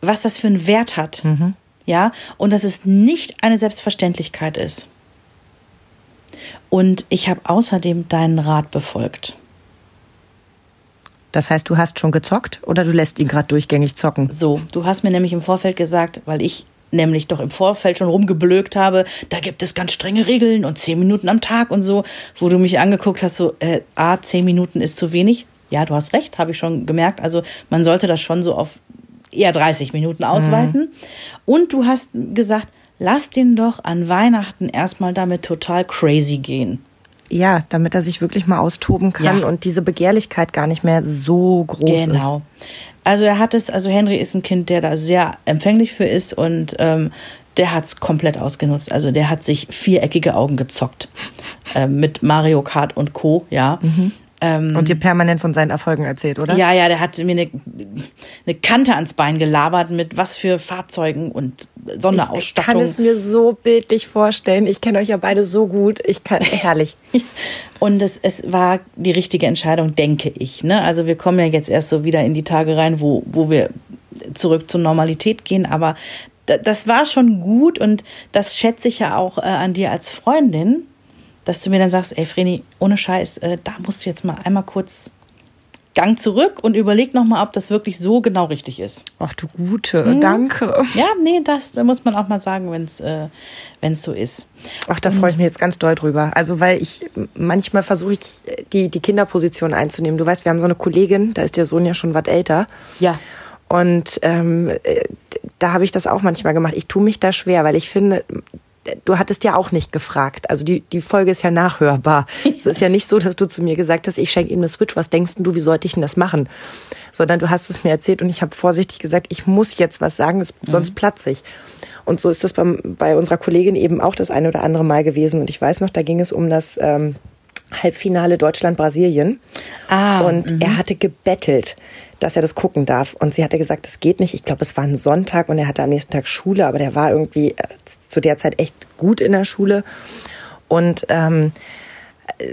[SPEAKER 1] was das für einen Wert hat. Mhm. Ja, und dass es nicht eine Selbstverständlichkeit ist. Und ich habe außerdem deinen Rat befolgt.
[SPEAKER 2] Das heißt, du hast schon gezockt oder du lässt ihn gerade durchgängig zocken?
[SPEAKER 1] So, du hast mir nämlich im Vorfeld gesagt, weil ich nämlich doch im Vorfeld schon rumgeblökt habe, da gibt es ganz strenge Regeln und zehn Minuten am Tag und so, wo du mich angeguckt hast, so, äh, A, zehn Minuten ist zu wenig. Ja, du hast recht, habe ich schon gemerkt. Also man sollte das schon so auf eher 30 Minuten ausweiten. Mhm. Und du hast gesagt, lass den doch an Weihnachten erstmal damit total crazy gehen.
[SPEAKER 2] Ja, damit er sich wirklich mal austoben kann ja. und diese Begehrlichkeit gar nicht mehr so groß genau. ist. Genau.
[SPEAKER 1] Also er hat es, also Henry ist ein Kind, der da sehr empfänglich für ist und ähm, der hat es komplett ausgenutzt. Also der hat sich viereckige Augen gezockt äh, mit Mario Kart und Co. Ja. Mhm.
[SPEAKER 2] Ähm, und dir permanent von seinen Erfolgen erzählt, oder?
[SPEAKER 1] Ja, ja, der hat mir eine, eine Kante ans Bein gelabert mit was für Fahrzeugen und Sonderausstattung. Ich
[SPEAKER 2] kann es mir so bildlich vorstellen. Ich kenne euch ja beide so gut. Ich kann, herrlich.
[SPEAKER 1] und es, es war die richtige Entscheidung, denke ich. Ne? Also wir kommen ja jetzt erst so wieder in die Tage rein, wo, wo wir zurück zur Normalität gehen. Aber das war schon gut und das schätze ich ja auch äh, an dir als Freundin, dass du mir dann sagst, ey Vreni, ohne Scheiß, äh, da musst du jetzt mal einmal kurz Gang zurück und überleg nochmal, ob das wirklich so genau richtig ist.
[SPEAKER 2] Ach du Gute, hm. danke.
[SPEAKER 1] Ja, nee, das muss man auch mal sagen, wenn es äh, wenn's so ist.
[SPEAKER 2] Ach, da freue ich mich jetzt ganz doll drüber. Also, weil ich manchmal versuche ich, die, die Kinderposition einzunehmen. Du weißt, wir haben so eine Kollegin, da ist der Sohn ja schon was älter.
[SPEAKER 1] Ja.
[SPEAKER 2] Und ähm, äh, da habe ich das auch manchmal gemacht. Ich tue mich da schwer, weil ich finde, du hattest ja auch nicht gefragt. Also die, die Folge ist ja nachhörbar. es ist ja nicht so, dass du zu mir gesagt hast, ich schenke ihm eine Switch, was denkst du, wie sollte ich denn das machen? Sondern du hast es mir erzählt und ich habe vorsichtig gesagt, ich muss jetzt was sagen, mhm. sonst platze ich. Und so ist das bei, bei unserer Kollegin eben auch das eine oder andere Mal gewesen. Und ich weiß noch, da ging es um das ähm, Halbfinale Deutschland-Brasilien. Ah, und -hmm. er hatte gebettelt dass er das gucken darf. Und sie hatte gesagt, das geht nicht. Ich glaube, es war ein Sonntag und er hatte am nächsten Tag Schule, aber der war irgendwie äh, zu der Zeit echt gut in der Schule. Und ähm,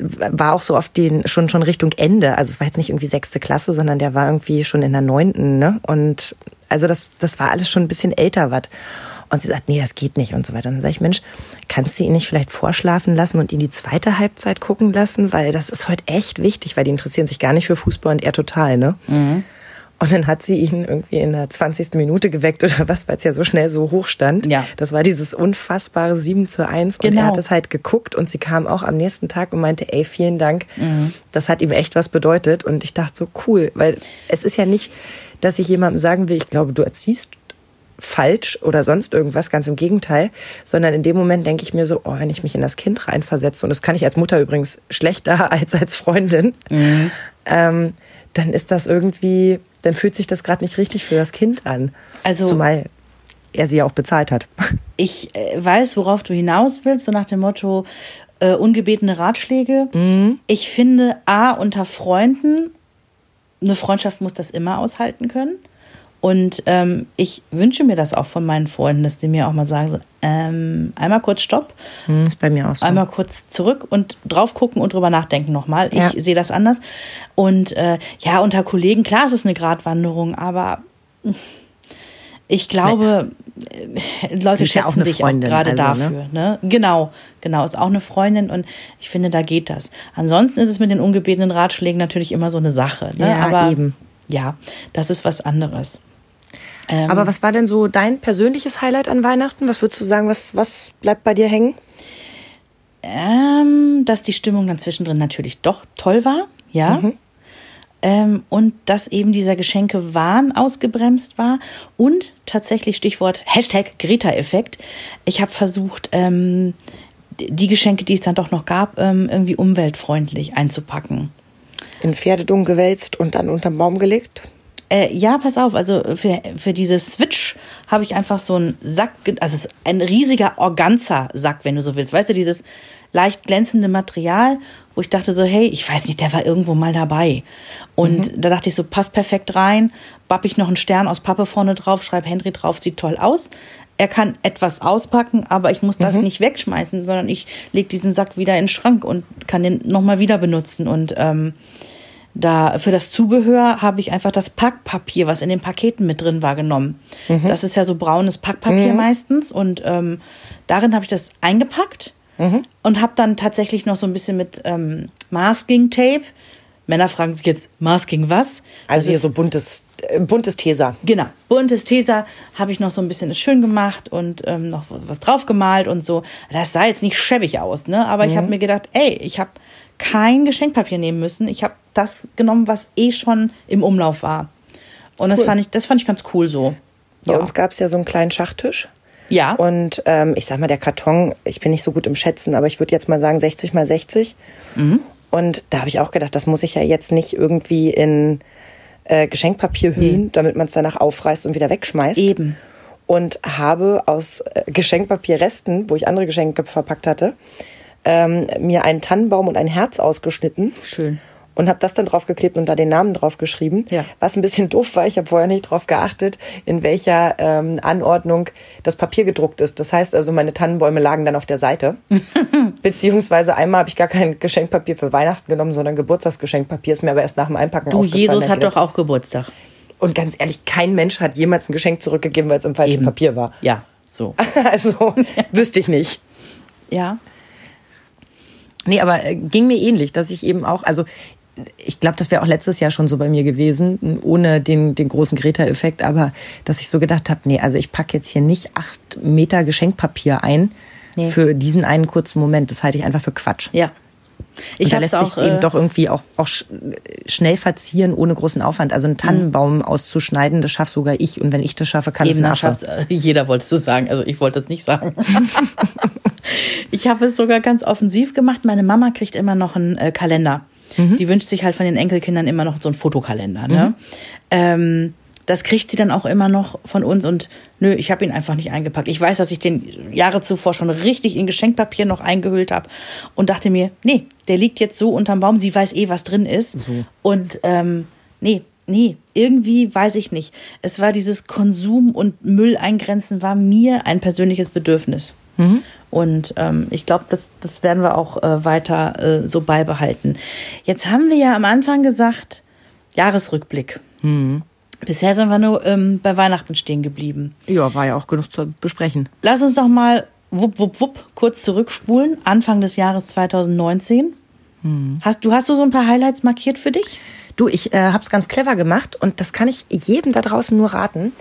[SPEAKER 2] war auch so auf den schon schon Richtung Ende. Also es war jetzt nicht irgendwie sechste Klasse, sondern der war irgendwie schon in der neunten. Ne? Und also das das war alles schon ein bisschen älter was. Und sie sagt, nee, das geht nicht und so weiter. Und dann sage ich, Mensch, kannst du ihn nicht vielleicht vorschlafen lassen und ihn die zweite Halbzeit gucken lassen? Weil das ist heute echt wichtig, weil die interessieren sich gar nicht für Fußball und er total, ne? Mhm. Und dann hat sie ihn irgendwie in der 20. Minute geweckt oder was, weil es ja so schnell so hoch stand. Ja. Das war dieses unfassbare 7 zu 1 genau. und er hat es halt geguckt und sie kam auch am nächsten Tag und meinte, ey, vielen Dank. Mhm. Das hat ihm echt was bedeutet und ich dachte so cool, weil es ist ja nicht, dass ich jemandem sagen will, ich glaube, du erziehst falsch oder sonst irgendwas, ganz im Gegenteil, sondern in dem Moment denke ich mir so, oh, wenn ich mich in das Kind reinversetze, und das kann ich als Mutter übrigens schlechter als als Freundin, mhm. ähm, dann ist das irgendwie, dann fühlt sich das gerade nicht richtig für das Kind an. Also zumal er sie ja auch bezahlt hat.
[SPEAKER 1] Ich äh, weiß, worauf du hinaus willst, so nach dem Motto äh, ungebetene Ratschläge. Mhm. Ich finde, a unter Freunden eine Freundschaft muss das immer aushalten können. Und ähm, ich wünsche mir das auch von meinen Freunden, dass die mir auch mal sagen, so, ähm, einmal kurz Stopp.
[SPEAKER 2] Hm, ist bei mir auch so.
[SPEAKER 1] Einmal kurz zurück und drauf gucken und drüber nachdenken nochmal. Ich ja. sehe das anders. Und äh, ja, unter Kollegen, klar, es ist eine Gratwanderung, aber ich glaube, nee. Leute schätzen ja auch dich auch gerade also, dafür. Ne? ne? Genau, genau, ist auch eine Freundin und ich finde, da geht das. Ansonsten ist es mit den ungebetenen Ratschlägen natürlich immer so eine Sache. Ne?
[SPEAKER 2] Ja,
[SPEAKER 1] aber
[SPEAKER 2] eben
[SPEAKER 1] ja, das ist was anderes.
[SPEAKER 2] Ähm, Aber was war denn so dein persönliches Highlight an Weihnachten? Was würdest du sagen, was, was bleibt bei dir hängen?
[SPEAKER 1] Ähm, dass die Stimmung dann zwischendrin natürlich doch toll war, ja. Mhm. Ähm, und dass eben dieser Geschenke-Wahn ausgebremst war. Und tatsächlich Stichwort Hashtag Greta-Effekt. Ich habe versucht, ähm, die Geschenke, die es dann doch noch gab, ähm, irgendwie umweltfreundlich einzupacken.
[SPEAKER 2] In Pferdedung gewälzt und dann unterm Baum gelegt?
[SPEAKER 1] Äh, ja, pass auf, also für, für diese Switch habe ich einfach so einen Sack, also es ist ein riesiger Organza-Sack, wenn du so willst. Weißt du, dieses leicht glänzende Material, wo ich dachte so, hey, ich weiß nicht, der war irgendwo mal dabei. Und mhm. da dachte ich so, passt perfekt rein, bapp ich noch einen Stern aus Pappe vorne drauf, schreib Henry drauf, sieht toll aus. Er kann etwas auspacken, aber ich muss das mhm. nicht wegschmeißen, sondern ich lege diesen Sack wieder in den Schrank und kann den nochmal wieder benutzen. Und ähm, da für das Zubehör habe ich einfach das Packpapier, was in den Paketen mit drin war, genommen. Mhm. Das ist ja so braunes Packpapier mhm. meistens und ähm, darin habe ich das eingepackt mhm. und habe dann tatsächlich noch so ein bisschen mit ähm, Masking Tape. Männer fragen sich jetzt Masking was?
[SPEAKER 2] Also hier so buntes äh, buntes Tesa.
[SPEAKER 1] Genau, buntes Tesa habe ich noch so ein bisschen schön gemacht und ähm, noch was drauf gemalt und so. Das sah jetzt nicht schäbig aus, ne? Aber ich habe mir gedacht, ey, ich habe kein Geschenkpapier nehmen müssen. Ich habe das genommen, was eh schon im Umlauf war. Und das fand ich, das fand ich ganz cool so.
[SPEAKER 2] Bei ja. uns gab es ja so einen kleinen Schachtisch.
[SPEAKER 1] Ja.
[SPEAKER 2] Und ähm, ich sag mal, der Karton, ich bin nicht so gut im Schätzen, aber ich würde jetzt mal sagen 60 mal 60. Mhm. Und da habe ich auch gedacht, das muss ich ja jetzt nicht irgendwie in äh, Geschenkpapier hüllen, nee. damit man es danach aufreißt und wieder wegschmeißt.
[SPEAKER 1] Eben.
[SPEAKER 2] Und habe aus äh, Geschenkpapierresten, wo ich andere Geschenke verpackt hatte, ähm, mir einen Tannenbaum und ein Herz ausgeschnitten.
[SPEAKER 1] Schön.
[SPEAKER 2] Und habe das dann draufgeklebt und da den Namen draufgeschrieben.
[SPEAKER 1] Ja.
[SPEAKER 2] Was ein bisschen doof war, ich habe vorher nicht drauf geachtet, in welcher ähm, Anordnung das Papier gedruckt ist. Das heißt also, meine Tannenbäume lagen dann auf der Seite. Beziehungsweise einmal habe ich gar kein Geschenkpapier für Weihnachten genommen, sondern Geburtstagsgeschenkpapier. Ist mir aber erst nach dem Einpacken
[SPEAKER 1] Du, Jesus hat doch auch Geburtstag.
[SPEAKER 2] Und ganz ehrlich, kein Mensch hat jemals ein Geschenk zurückgegeben, weil es im falschen Eben. Papier war.
[SPEAKER 1] Ja, so.
[SPEAKER 2] also, wüsste ich nicht.
[SPEAKER 1] Ja.
[SPEAKER 2] Nee, aber äh, ging mir ähnlich, dass ich eben auch, also ich glaube, das wäre auch letztes Jahr schon so bei mir gewesen, ohne den, den großen Greta-Effekt, aber dass ich so gedacht habe, nee, also ich packe jetzt hier nicht acht Meter Geschenkpapier ein nee. für diesen einen kurzen Moment. Das halte ich einfach für Quatsch.
[SPEAKER 1] Ja.
[SPEAKER 2] Ich und da lässt sich eben äh, doch irgendwie auch, auch schnell verzieren ohne großen Aufwand. Also einen mhm. Tannenbaum mhm. auszuschneiden, das schafft sogar ich. Und wenn ich das schaffe, kann es nachschaffen.
[SPEAKER 1] Äh, jeder wollte es so sagen. Also ich wollte es nicht sagen. ich habe es sogar ganz offensiv gemacht. Meine Mama kriegt immer noch einen äh, Kalender. Mhm. Die wünscht sich halt von den Enkelkindern immer noch so einen Fotokalender. Ne? Mhm. Ähm, das kriegt sie dann auch immer noch von uns und nö, ich habe ihn einfach nicht eingepackt. Ich weiß, dass ich den Jahre zuvor schon richtig in Geschenkpapier noch eingehüllt habe und dachte mir, nee, der liegt jetzt so unterm Baum, sie weiß eh, was drin ist. So. Und ähm, nee, nee, irgendwie weiß ich nicht. Es war dieses Konsum- und Müll eingrenzen war mir ein persönliches Bedürfnis. Mhm. Und ähm, ich glaube, das, das werden wir auch äh, weiter äh, so beibehalten. Jetzt haben wir ja am Anfang gesagt, Jahresrückblick. Mhm. Bisher sind wir nur ähm, bei Weihnachten stehen geblieben.
[SPEAKER 2] Ja, war ja auch genug zu besprechen.
[SPEAKER 1] Lass uns doch mal wupp, wupp, wupp kurz zurückspulen. Anfang des Jahres 2019. Mhm. Hast, du hast du so ein paar Highlights markiert für dich?
[SPEAKER 2] Du, ich äh, habe es ganz clever gemacht und das kann ich jedem da draußen nur raten.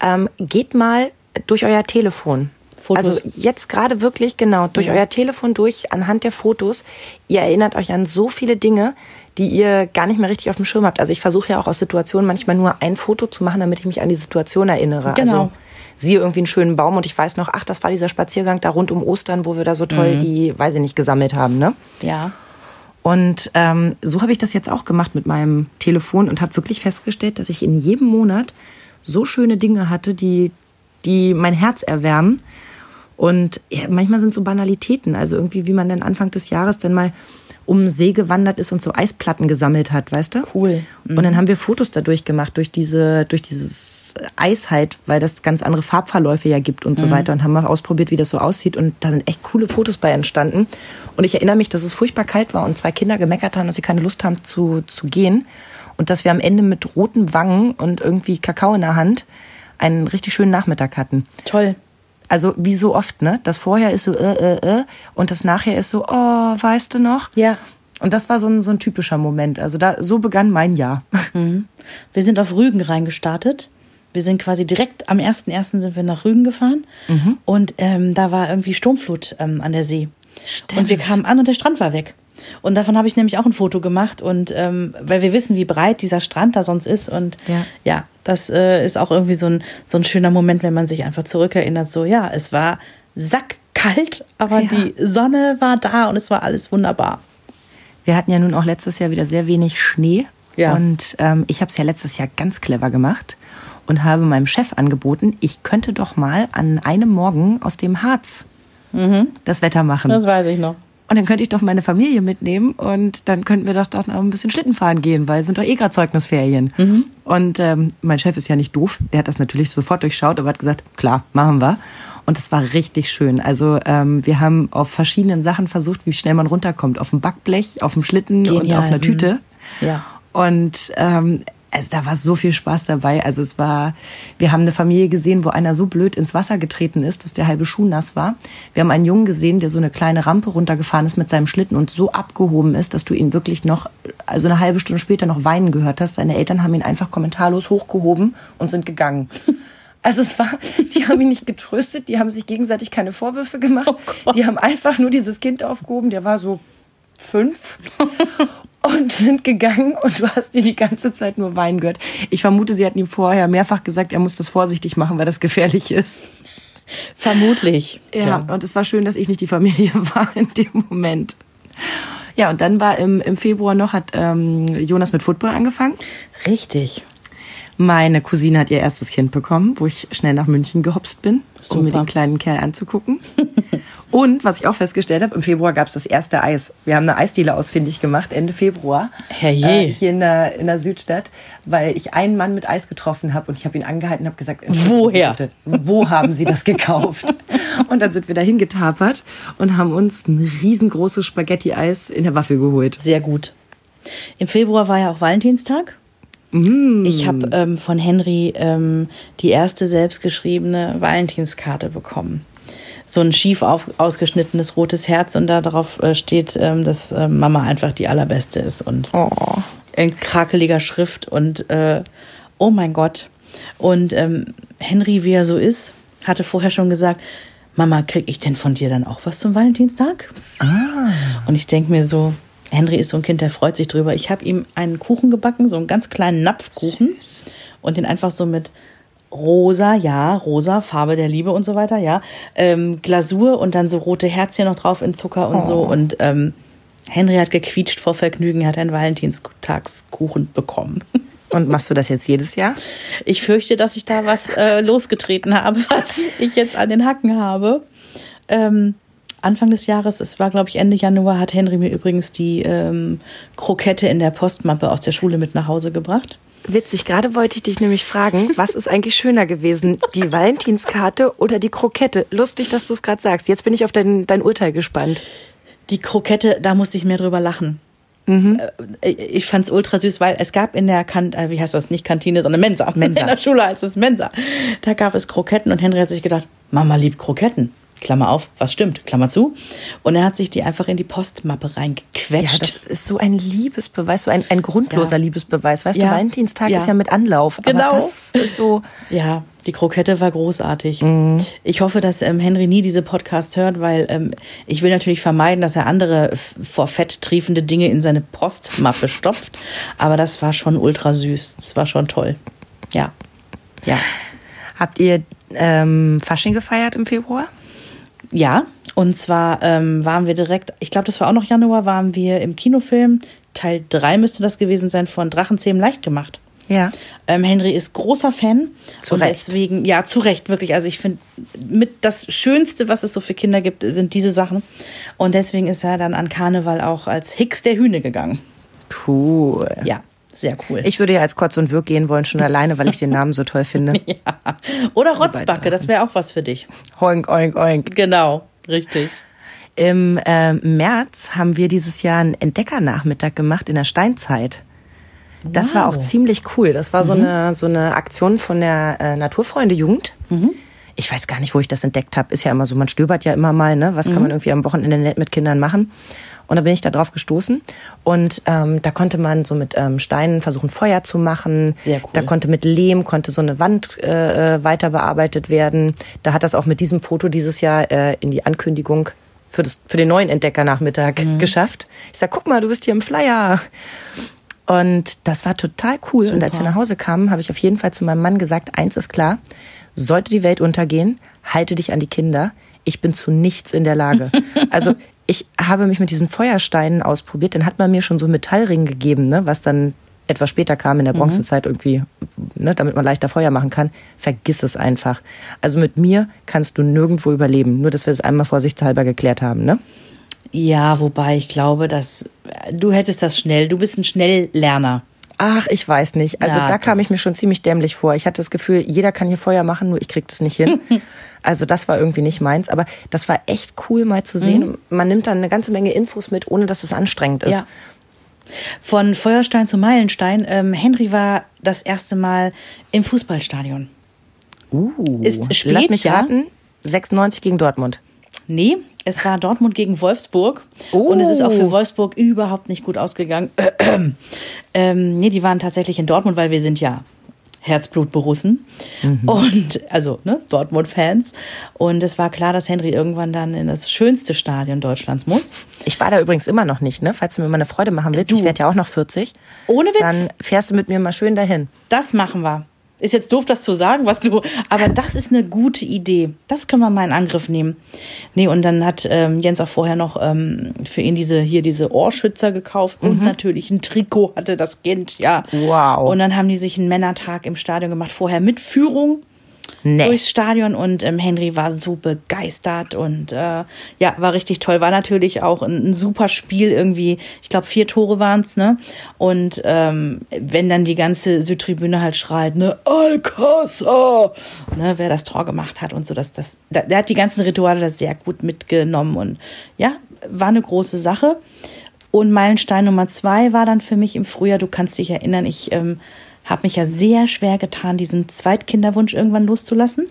[SPEAKER 2] Ähm, geht mal durch euer Telefon. Fotos. Also jetzt gerade wirklich genau durch ja. euer Telefon durch anhand der Fotos. Ihr erinnert euch an so viele Dinge, die ihr gar nicht mehr richtig auf dem Schirm habt. Also ich versuche ja auch aus Situationen manchmal nur ein Foto zu machen, damit ich mich an die Situation erinnere.
[SPEAKER 1] Genau.
[SPEAKER 2] Also siehe irgendwie einen schönen Baum und ich weiß noch, ach, das war dieser Spaziergang da rund um Ostern, wo wir da so toll mhm. die, weiß ich nicht, gesammelt haben, ne?
[SPEAKER 1] Ja.
[SPEAKER 2] Und ähm, so habe ich das jetzt auch gemacht mit meinem Telefon und habe wirklich festgestellt, dass ich in jedem Monat so schöne Dinge hatte, die, die mein Herz erwärmen. Und ja, manchmal sind so Banalitäten, also irgendwie, wie man dann Anfang des Jahres dann mal um den See gewandert ist und so Eisplatten gesammelt hat, weißt du?
[SPEAKER 1] Cool.
[SPEAKER 2] Mhm. Und dann haben wir Fotos dadurch gemacht, durch diese, durch dieses Eis halt, weil das ganz andere Farbverläufe ja gibt und so mhm. weiter und haben mal ausprobiert, wie das so aussieht und da sind echt coole Fotos bei entstanden. Und ich erinnere mich, dass es furchtbar kalt war und zwei Kinder gemeckert haben, dass sie keine Lust haben zu, zu gehen und dass wir am Ende mit roten Wangen und irgendwie Kakao in der Hand einen richtig schönen Nachmittag hatten.
[SPEAKER 1] Toll.
[SPEAKER 2] Also wie so oft, ne? Das vorher ist so äh, äh, äh und das nachher ist so, oh, weißt du noch?
[SPEAKER 1] Ja.
[SPEAKER 2] Und das war so ein, so ein typischer Moment. Also da so begann mein Jahr.
[SPEAKER 1] Mhm. Wir sind auf Rügen reingestartet. Wir sind quasi direkt am 1.1. sind wir nach Rügen gefahren. Und ähm, da war irgendwie Sturmflut ähm, an der See.
[SPEAKER 2] Stimmt.
[SPEAKER 1] Und wir kamen an und der Strand war weg. Und davon habe ich nämlich auch ein Foto gemacht. Und ähm, weil wir wissen, wie breit dieser Strand da sonst ist. Und
[SPEAKER 2] Ja.
[SPEAKER 1] ja, das äh, ist auch irgendwie so ein, so ein schöner Moment, wenn man sich einfach zurückerinnert. So, ja, es war sackkalt, aber
[SPEAKER 2] Ja.
[SPEAKER 1] die Sonne war da und es war alles wunderbar.
[SPEAKER 2] Wir hatten ja nun auch letztes Jahr wieder sehr wenig Schnee.
[SPEAKER 1] Ja.
[SPEAKER 2] Und ähm, ich habe es ja letztes Jahr ganz clever gemacht und habe meinem Chef angeboten, ich könnte doch mal an einem Morgen aus dem Harz das Wetter machen.
[SPEAKER 1] Das weiß ich noch.
[SPEAKER 2] Und dann könnte ich doch meine Familie mitnehmen und dann könnten wir doch, doch noch ein bisschen Schlitten fahren gehen, weil es sind doch eh gerade Zeugnisferien. Und ähm, mein Chef ist ja nicht doof, der hat das natürlich sofort durchschaut, aber hat gesagt, klar, machen wir. Und es war richtig schön. Also ähm, wir haben auf verschiedenen Sachen versucht, wie schnell man runterkommt. Auf dem Backblech, auf dem Schlitten und
[SPEAKER 1] Genial.
[SPEAKER 2] auf einer
[SPEAKER 1] Mhm.
[SPEAKER 2] Tüte.
[SPEAKER 1] Ja.
[SPEAKER 2] Und ähm, also da war so viel Spaß dabei. Also es war, wir haben eine Familie gesehen, wo einer so blöd ins Wasser getreten ist, dass der halbe Schuh nass war. Wir haben einen Jungen gesehen, der so eine kleine Rampe runtergefahren ist mit seinem Schlitten und so abgehoben ist, dass du ihn wirklich noch, also eine halbe Stunde später noch weinen gehört hast. Seine Eltern haben ihn einfach kommentarlos hochgehoben und sind gegangen. Also es war, die haben ihn nicht getröstet, die haben sich gegenseitig keine Vorwürfe gemacht.
[SPEAKER 1] Oh
[SPEAKER 2] die haben einfach nur dieses Kind aufgehoben, der war so fünf und sind gegangen und du hast dir die ganze Zeit nur weinen gehört. Ich vermute, sie hatten ihm vorher mehrfach gesagt, er muss das vorsichtig machen, weil das gefährlich ist.
[SPEAKER 1] Vermutlich.
[SPEAKER 2] Ja, und es war schön, dass ich nicht die Familie war in dem Moment. Ja, und dann war im, im Februar noch, hat ähm, Jonas mit Football angefangen.
[SPEAKER 1] Richtig.
[SPEAKER 2] Meine Cousine hat ihr erstes Kind bekommen, wo ich schnell nach München gehopst bin, um mir
[SPEAKER 1] Super.
[SPEAKER 2] den kleinen Kerl anzugucken. Und was ich auch festgestellt habe, im Februar gab es das erste Eis. Wir haben eine Eisdiele ausfindig gemacht, Ende Februar.
[SPEAKER 1] Herrje.
[SPEAKER 2] Äh, hier in der, in der Südstadt, weil ich einen Mann mit Eis getroffen habe und ich habe ihn angehalten und habe gesagt,
[SPEAKER 1] Woher?
[SPEAKER 2] Bitte, wo haben Sie das gekauft? und dann sind wir dahin getapert und haben uns ein riesengroßes Spaghetti-Eis in der Waffel geholt.
[SPEAKER 1] Sehr gut. Im Februar war ja auch Valentinstag. Ich habe ähm, von Henry ähm, die erste selbstgeschriebene Valentinskarte bekommen. So ein schief auf, ausgeschnittenes rotes Herz und da drauf äh, steht, ähm, dass äh, Mama einfach die allerbeste ist und
[SPEAKER 2] Oh.
[SPEAKER 1] in krakeliger Schrift und äh, oh mein Gott. Und ähm, Henry, wie er so ist, hatte vorher schon gesagt, Mama, krieg ich denn von dir dann auch was zum Valentinstag? Und ich denke mir so, Henry ist so ein Kind, der freut sich drüber. Ich habe ihm einen Kuchen gebacken, so einen ganz kleinen Napfkuchen und den einfach so mit rosa, ja, rosa, Farbe der Liebe und so weiter, ja, ähm, Glasur und dann so rote Herzchen noch drauf in Zucker und so und ähm, Henry hat gequietscht vor Vergnügen, er hat einen Valentinstagskuchen bekommen.
[SPEAKER 2] Und machst du das jetzt jedes Jahr?
[SPEAKER 1] Ich fürchte, dass ich da was äh, losgetreten habe, was ich jetzt an den Hacken habe. Ähm, Anfang des Jahres, es war glaube ich Ende Januar, hat Henry mir übrigens die ähm, Krokette in der Postmappe aus der Schule mit nach Hause gebracht.
[SPEAKER 2] Witzig, gerade wollte ich dich nämlich fragen, was ist eigentlich schöner gewesen, die Valentinskarte oder die Krokette? Lustig, dass du es gerade sagst. Jetzt bin ich auf dein, dein Urteil gespannt.
[SPEAKER 1] Die Krokette, da musste ich mehr drüber lachen. Äh, Ich fand's ultra süß, weil es gab in der Kantine, wie heißt das, nicht Kantine, sondern Mensa.
[SPEAKER 2] Mensa.
[SPEAKER 1] In der Schule heißt es Mensa. Da gab es Kroketten und Henry hat sich gedacht, Mama liebt Kroketten. Klammer auf, was stimmt, Klammer zu. Und er hat sich die einfach in die Postmappe
[SPEAKER 2] Ja,
[SPEAKER 1] reingequetscht.
[SPEAKER 2] das ist so ein Liebesbeweis, so ein, ein grundloser
[SPEAKER 1] Ja.
[SPEAKER 2] Liebesbeweis. Weißt
[SPEAKER 1] Ja.
[SPEAKER 2] du, Valentinstag
[SPEAKER 1] Ja.
[SPEAKER 2] ist ja mit Anlauf.
[SPEAKER 1] Genau.
[SPEAKER 2] Aber das ist so.
[SPEAKER 1] Ja, die Krokette war großartig.
[SPEAKER 2] Mhm.
[SPEAKER 1] Ich hoffe, dass ähm, Henry nie diese Podcasts hört, weil ähm, ich will natürlich vermeiden, dass er andere vor Fett triefende Dinge in seine Postmappe stopft. Aber das war schon ultra süß. Das war schon toll. Ja. Ja.
[SPEAKER 2] Habt ihr ähm, Fasching gefeiert im Februar?
[SPEAKER 1] Ja, und zwar ähm, waren wir direkt, ich glaube, das war auch noch Januar, waren wir im Kinofilm. Teil 3 müsste das gewesen sein von Drachenzähmen leicht gemacht.
[SPEAKER 2] Ja.
[SPEAKER 1] Ähm, Henry ist großer Fan.
[SPEAKER 2] Zu
[SPEAKER 1] und
[SPEAKER 2] Recht.
[SPEAKER 1] deswegen, ja, zu Recht, wirklich. Also ich finde, mit das Schönste, was es so für Kinder gibt, sind diese Sachen. Und deswegen ist er dann an Karneval auch als Hicks der Hühne gegangen.
[SPEAKER 2] Cool.
[SPEAKER 1] Ja, sehr cool.
[SPEAKER 2] Ich würde ja als Kotz und Wirk gehen wollen, schon alleine, weil ich den Namen so toll finde.
[SPEAKER 1] ja. Oder Rotzbacke, das wäre auch was für dich.
[SPEAKER 2] Oink, oink, oink.
[SPEAKER 1] Genau, richtig.
[SPEAKER 2] Im ähm, März haben wir dieses Jahr einen Entdeckernachmittag gemacht in der Steinzeit. Das war
[SPEAKER 1] Wow.
[SPEAKER 2] auch ziemlich cool. Das war so, eine, so eine Aktion von der äh, Naturfreunde Jugend. Ich weiß gar nicht, wo ich das entdeckt habe. Ist ja immer so, man stöbert ja immer mal, ne? Was kann man irgendwie am Wochenende nett mit Kindern machen? Und da bin ich da drauf gestoßen. Und ähm, da konnte man so mit ähm, Steinen versuchen, Feuer zu machen.
[SPEAKER 1] Sehr cool.
[SPEAKER 2] Da konnte mit Lehm, konnte so eine Wand äh, äh, weiter bearbeitet werden. Da hat das auch mit diesem Foto dieses Jahr äh, in die Ankündigung für, das, für den neuen Entdeckernachmittag geschafft. Ich sag, guck mal, du bist hier im Flyer. Und das war total cool. Und als wir nach Hause kamen, habe ich auf jeden Fall zu meinem Mann gesagt, eins ist klar, sollte die Welt untergehen, halte dich an die Kinder. Ich bin zu nichts in der Lage. Also ich habe mich mit diesen Feuersteinen ausprobiert. Dann hat man mir schon so einen Metallring gegeben, ne, was dann etwas später kam in der Bronzezeit irgendwie, ne, damit man leichter Feuer machen kann. Vergiss es einfach. Also mit mir kannst du nirgendwo überleben. Nur, dass wir das einmal vorsichtshalber geklärt haben, ne?
[SPEAKER 1] Ja, wobei ich glaube, dass du hättest das schnell. Du bist ein Schnelllerner.
[SPEAKER 2] Ach, ich weiß nicht. Also
[SPEAKER 1] Ja,
[SPEAKER 2] da kam ich mir schon ziemlich dämlich vor. Ich hatte das Gefühl, jeder kann hier Feuer machen, nur ich krieg das nicht hin. also das war irgendwie nicht meins. Aber das war echt cool mal zu sehen. Man nimmt dann eine ganze Menge Infos mit, ohne dass es anstrengend ist.
[SPEAKER 1] Ja. Von Feuerstein zu Meilenstein. Ähm, Henry war das erste Mal im Fußballstadion.
[SPEAKER 2] Uh,
[SPEAKER 1] Ist spät,
[SPEAKER 2] lass mich
[SPEAKER 1] ja?
[SPEAKER 2] raten. 96 gegen Dortmund.
[SPEAKER 1] Nee, es war Dortmund gegen Wolfsburg.
[SPEAKER 2] Oh.
[SPEAKER 1] Und es ist auch für Wolfsburg überhaupt nicht gut ausgegangen. ähm, nee, die waren tatsächlich in Dortmund, weil wir sind ja Herzblutberussen. Und also ne, Dortmund-Fans. Und es war klar, dass Henry irgendwann dann in das schönste Stadion Deutschlands muss.
[SPEAKER 2] Ich war da übrigens immer noch nicht, ne? Falls du mir mal eine Freude machen willst,
[SPEAKER 1] Du.
[SPEAKER 2] ich werde ja auch noch 40.
[SPEAKER 1] Ohne Witz.
[SPEAKER 2] Dann fährst du mit mir mal schön dahin.
[SPEAKER 1] Das machen wir. Ist jetzt doof, das zu sagen, was du. Aber das ist eine gute Idee. Das können wir mal in Angriff nehmen. Nee, und dann hat ähm, Jens auch vorher noch ähm, für ihn diese hier diese Ohrschützer gekauft und natürlich ein Trikot hatte das Kind, ja.
[SPEAKER 2] Wow.
[SPEAKER 1] Und dann haben die sich einen Männertag im Stadion gemacht, vorher mit Führung
[SPEAKER 2] Nee.
[SPEAKER 1] durchs Stadion und ähm, Henry war so begeistert und äh, ja, war richtig toll. War natürlich auch ein, ein super Spiel irgendwie. Ich glaube, vier Tore waren's ne? Und ähm, wenn dann die ganze Südtribüne halt schreit, ne, Alcázar, ne, wer das Tor gemacht hat und so, das, das, der, der hat die ganzen Rituale da sehr gut mitgenommen und ja, war eine große Sache. Und Meilenstein Nummer zwei war dann für mich im Frühjahr, du kannst dich erinnern, ich ähm, habe mich ja sehr schwer getan, diesen Zweitkinderwunsch irgendwann loszulassen.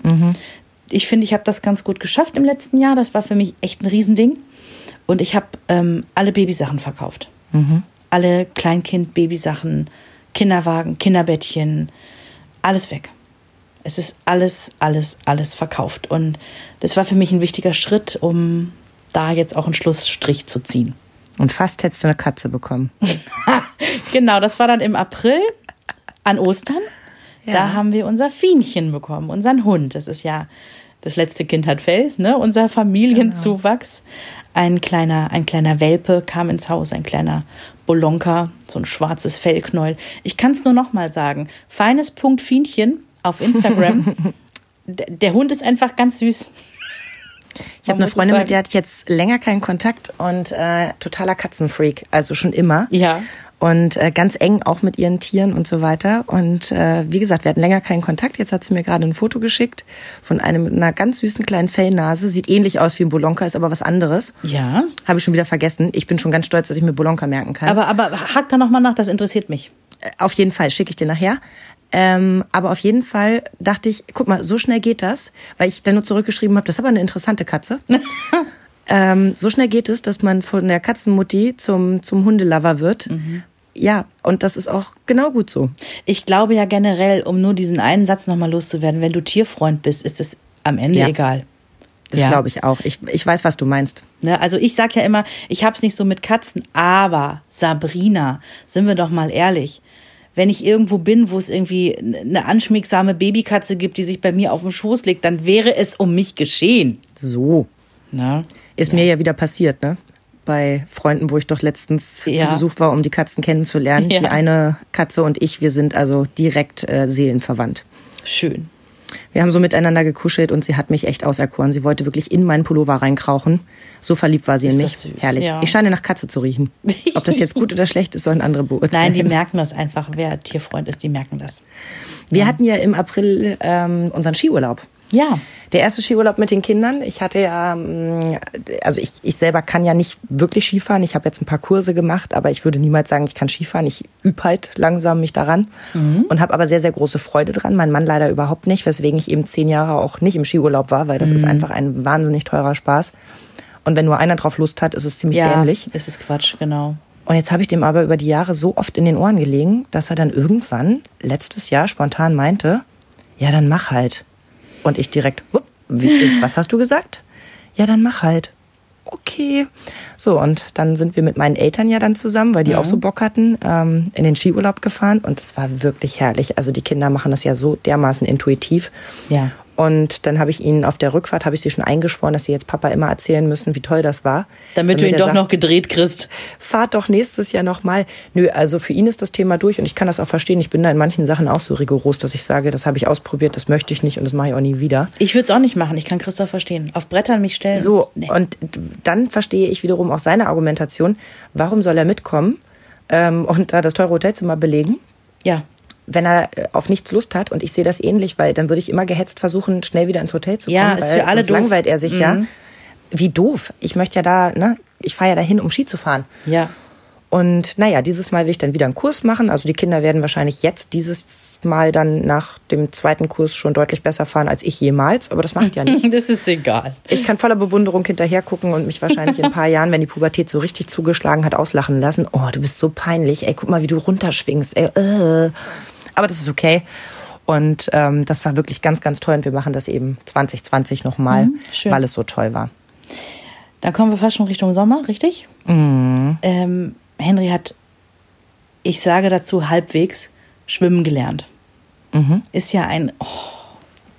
[SPEAKER 1] Ich finde, ich habe das ganz gut geschafft im letzten Jahr. Das war für mich echt ein Riesending. Und ich habe ähm, alle Babysachen verkauft. Alle Kleinkind-Babysachen, Kinderwagen, Kinderbettchen, alles weg. Es ist alles, alles, alles verkauft. Und das war für mich ein wichtiger Schritt, um da jetzt auch einen Schlussstrich zu ziehen.
[SPEAKER 2] Und fast hättest du eine Katze bekommen.
[SPEAKER 1] Genau, das war dann im April an Ostern. Da haben wir unser Fienchen bekommen, unseren Hund. Das ist ja, das letzte Kind hat Fell, ne? unser Familienzuwachs. Ein kleiner, ein kleiner Welpe kam ins Haus, ein kleiner Bolonka, so ein schwarzes Fellknäuel. Ich kann es nur noch mal sagen. Feines Punkt Fienchen auf Instagram. Der Hund ist einfach ganz süß.
[SPEAKER 2] Ich habe eine Freundin, mit der hatte ich jetzt länger keinen Kontakt und äh, totaler Katzenfreak, also schon immer.
[SPEAKER 1] Ja.
[SPEAKER 2] Und äh, ganz eng auch mit ihren Tieren und so weiter. Und äh, wie gesagt, wir hatten länger keinen Kontakt. Jetzt hat sie mir gerade ein Foto geschickt von einem mit einer ganz süßen kleinen Fellnase. Sieht ähnlich aus wie ein Bolonka, ist aber was anderes.
[SPEAKER 1] Ja.
[SPEAKER 2] Habe ich schon wieder vergessen. Ich bin schon ganz stolz, dass ich mir Bolonka merken kann.
[SPEAKER 1] Aber, aber hack da noch mal nach, das interessiert mich.
[SPEAKER 2] Äh, auf jeden Fall schicke ich dir nachher. Ähm, aber auf jeden Fall dachte ich, guck mal, so schnell geht das, weil ich dann nur zurückgeschrieben habe, das ist aber eine interessante Katze. ähm, so schnell geht es, dass man von der Katzenmutti zum, zum Hundelover wird. Ja, und das ist auch genau gut so.
[SPEAKER 1] Ich glaube ja generell, um nur diesen einen Satz nochmal loszuwerden, wenn du Tierfreund bist, ist es am Ende
[SPEAKER 2] Ja.
[SPEAKER 1] egal.
[SPEAKER 2] Das
[SPEAKER 1] Ja.
[SPEAKER 2] glaube ich auch. Ich, ich weiß, was du meinst.
[SPEAKER 1] Ne? Also ich sag ja immer, ich hab's nicht so mit Katzen, aber Sabrina, sind wir doch mal ehrlich. Wenn ich irgendwo bin, wo es irgendwie eine anschmiegsame Babykatze gibt, die sich bei mir auf den Schoß legt, dann wäre es um mich geschehen.
[SPEAKER 2] So.
[SPEAKER 1] Ne?
[SPEAKER 2] Ist mir ja wieder passiert, ne? Bei Freunden, wo ich doch letztens zu
[SPEAKER 1] Ja.
[SPEAKER 2] Besuch war, um die Katzen kennenzulernen.
[SPEAKER 1] Ja.
[SPEAKER 2] Die eine Katze und ich, wir sind also direkt äh, seelenverwandt.
[SPEAKER 1] Schön.
[SPEAKER 2] Wir haben so miteinander gekuschelt und sie hat mich echt auserkoren. Sie wollte wirklich in meinen Pullover reinkrauchen. So verliebt war sie in
[SPEAKER 1] Ist
[SPEAKER 2] mich.
[SPEAKER 1] das süß,
[SPEAKER 2] Herrlich.
[SPEAKER 1] ja.
[SPEAKER 2] Ich scheine nach Katze zu riechen. Ob das jetzt gut oder schlecht ist, sollen andere beurteilen.
[SPEAKER 1] Nein, die merken das einfach. Wer Tierfreund ist, die merken das.
[SPEAKER 2] Wir hatten ja im April ähm, unseren Skiurlaub.
[SPEAKER 1] Ja.
[SPEAKER 2] Der erste Skiurlaub mit den Kindern. Ich hatte ja, mm, also ich, ich selber kann ja nicht wirklich Skifahren. Ich habe jetzt ein paar Kurse gemacht, aber ich würde niemals sagen, ich kann Skifahren. Ich übe halt langsam mich daran mhm. und habe aber sehr, sehr große Freude dran. Mein Mann leider überhaupt nicht, weswegen ich eben zehn Jahre auch nicht im Skiurlaub war, weil das mhm. ist einfach ein wahnsinnig teurer Spaß. Und wenn nur einer drauf Lust hat, ist es ziemlich
[SPEAKER 1] ja,
[SPEAKER 2] dämlich.
[SPEAKER 1] ist es Quatsch, genau.
[SPEAKER 2] Und jetzt habe ich dem aber über die Jahre so oft in den Ohren gelegen, dass er dann irgendwann letztes Jahr spontan meinte, ja, dann mach halt. Und ich direkt, wie, was hast du gesagt? Ja, dann mach halt. Okay. So, und dann sind wir mit meinen Eltern ja dann zusammen, weil die mhm. auch so Bock hatten, ähm, in den Skiurlaub gefahren. Und es war wirklich herrlich. Also die Kinder machen das ja so dermaßen intuitiv.
[SPEAKER 1] Ja.
[SPEAKER 2] Und dann habe ich ihnen auf der Rückfahrt habe ich sie schon eingeschworen, dass sie jetzt Papa immer erzählen müssen, wie toll das war.
[SPEAKER 1] Damit, damit du ihn doch sagt, noch gedreht kriegst.
[SPEAKER 2] Fahrt doch nächstes Jahr nochmal. Nö, also für ihn ist das Thema durch und ich kann das auch verstehen. Ich bin da in manchen Sachen auch so rigoros, dass ich sage, das habe ich ausprobiert, das möchte ich nicht und das mache ich auch nie wieder.
[SPEAKER 1] Ich würde es auch nicht machen. Ich kann Christoph verstehen. Auf Brettern mich stellen.
[SPEAKER 2] So, nee. und dann verstehe ich wiederum auch seine Argumentation. Warum soll er mitkommen ähm, und da das teure Hotelzimmer belegen?
[SPEAKER 1] Ja
[SPEAKER 2] wenn er äh, auf nichts Lust hat und ich sehe das ähnlich, weil dann würde ich immer gehetzt versuchen, schnell wieder ins Hotel zu kommen,
[SPEAKER 1] ja,
[SPEAKER 2] ist
[SPEAKER 1] für alle
[SPEAKER 2] sonst doof. langweilt er sich mhm. ja. Wie doof. Ich möchte ja da, ne, ich fahre ja dahin, um Ski zu fahren.
[SPEAKER 1] Ja.
[SPEAKER 2] Und naja, dieses Mal will ich dann wieder einen Kurs machen. Also die Kinder werden wahrscheinlich jetzt dieses Mal dann nach dem zweiten Kurs schon deutlich besser fahren als ich jemals. Aber das macht ja nichts.
[SPEAKER 1] das ist egal.
[SPEAKER 2] Ich kann voller Bewunderung hinterher gucken und mich wahrscheinlich in ein paar Jahren, wenn die Pubertät so richtig zugeschlagen hat, auslachen lassen. Oh, du bist so peinlich. Ey, guck mal, wie du runterschwingst. Ey, äh. Aber das ist okay. Und ähm, das war wirklich ganz, ganz toll. Und wir machen das eben 2020 nochmal, mhm, weil es so toll war.
[SPEAKER 1] Dann kommen wir fast schon Richtung Sommer, richtig?
[SPEAKER 2] Mhm.
[SPEAKER 1] Ähm, Henry hat, ich sage dazu halbwegs, schwimmen gelernt.
[SPEAKER 2] Mhm.
[SPEAKER 1] Ist ja ein oh,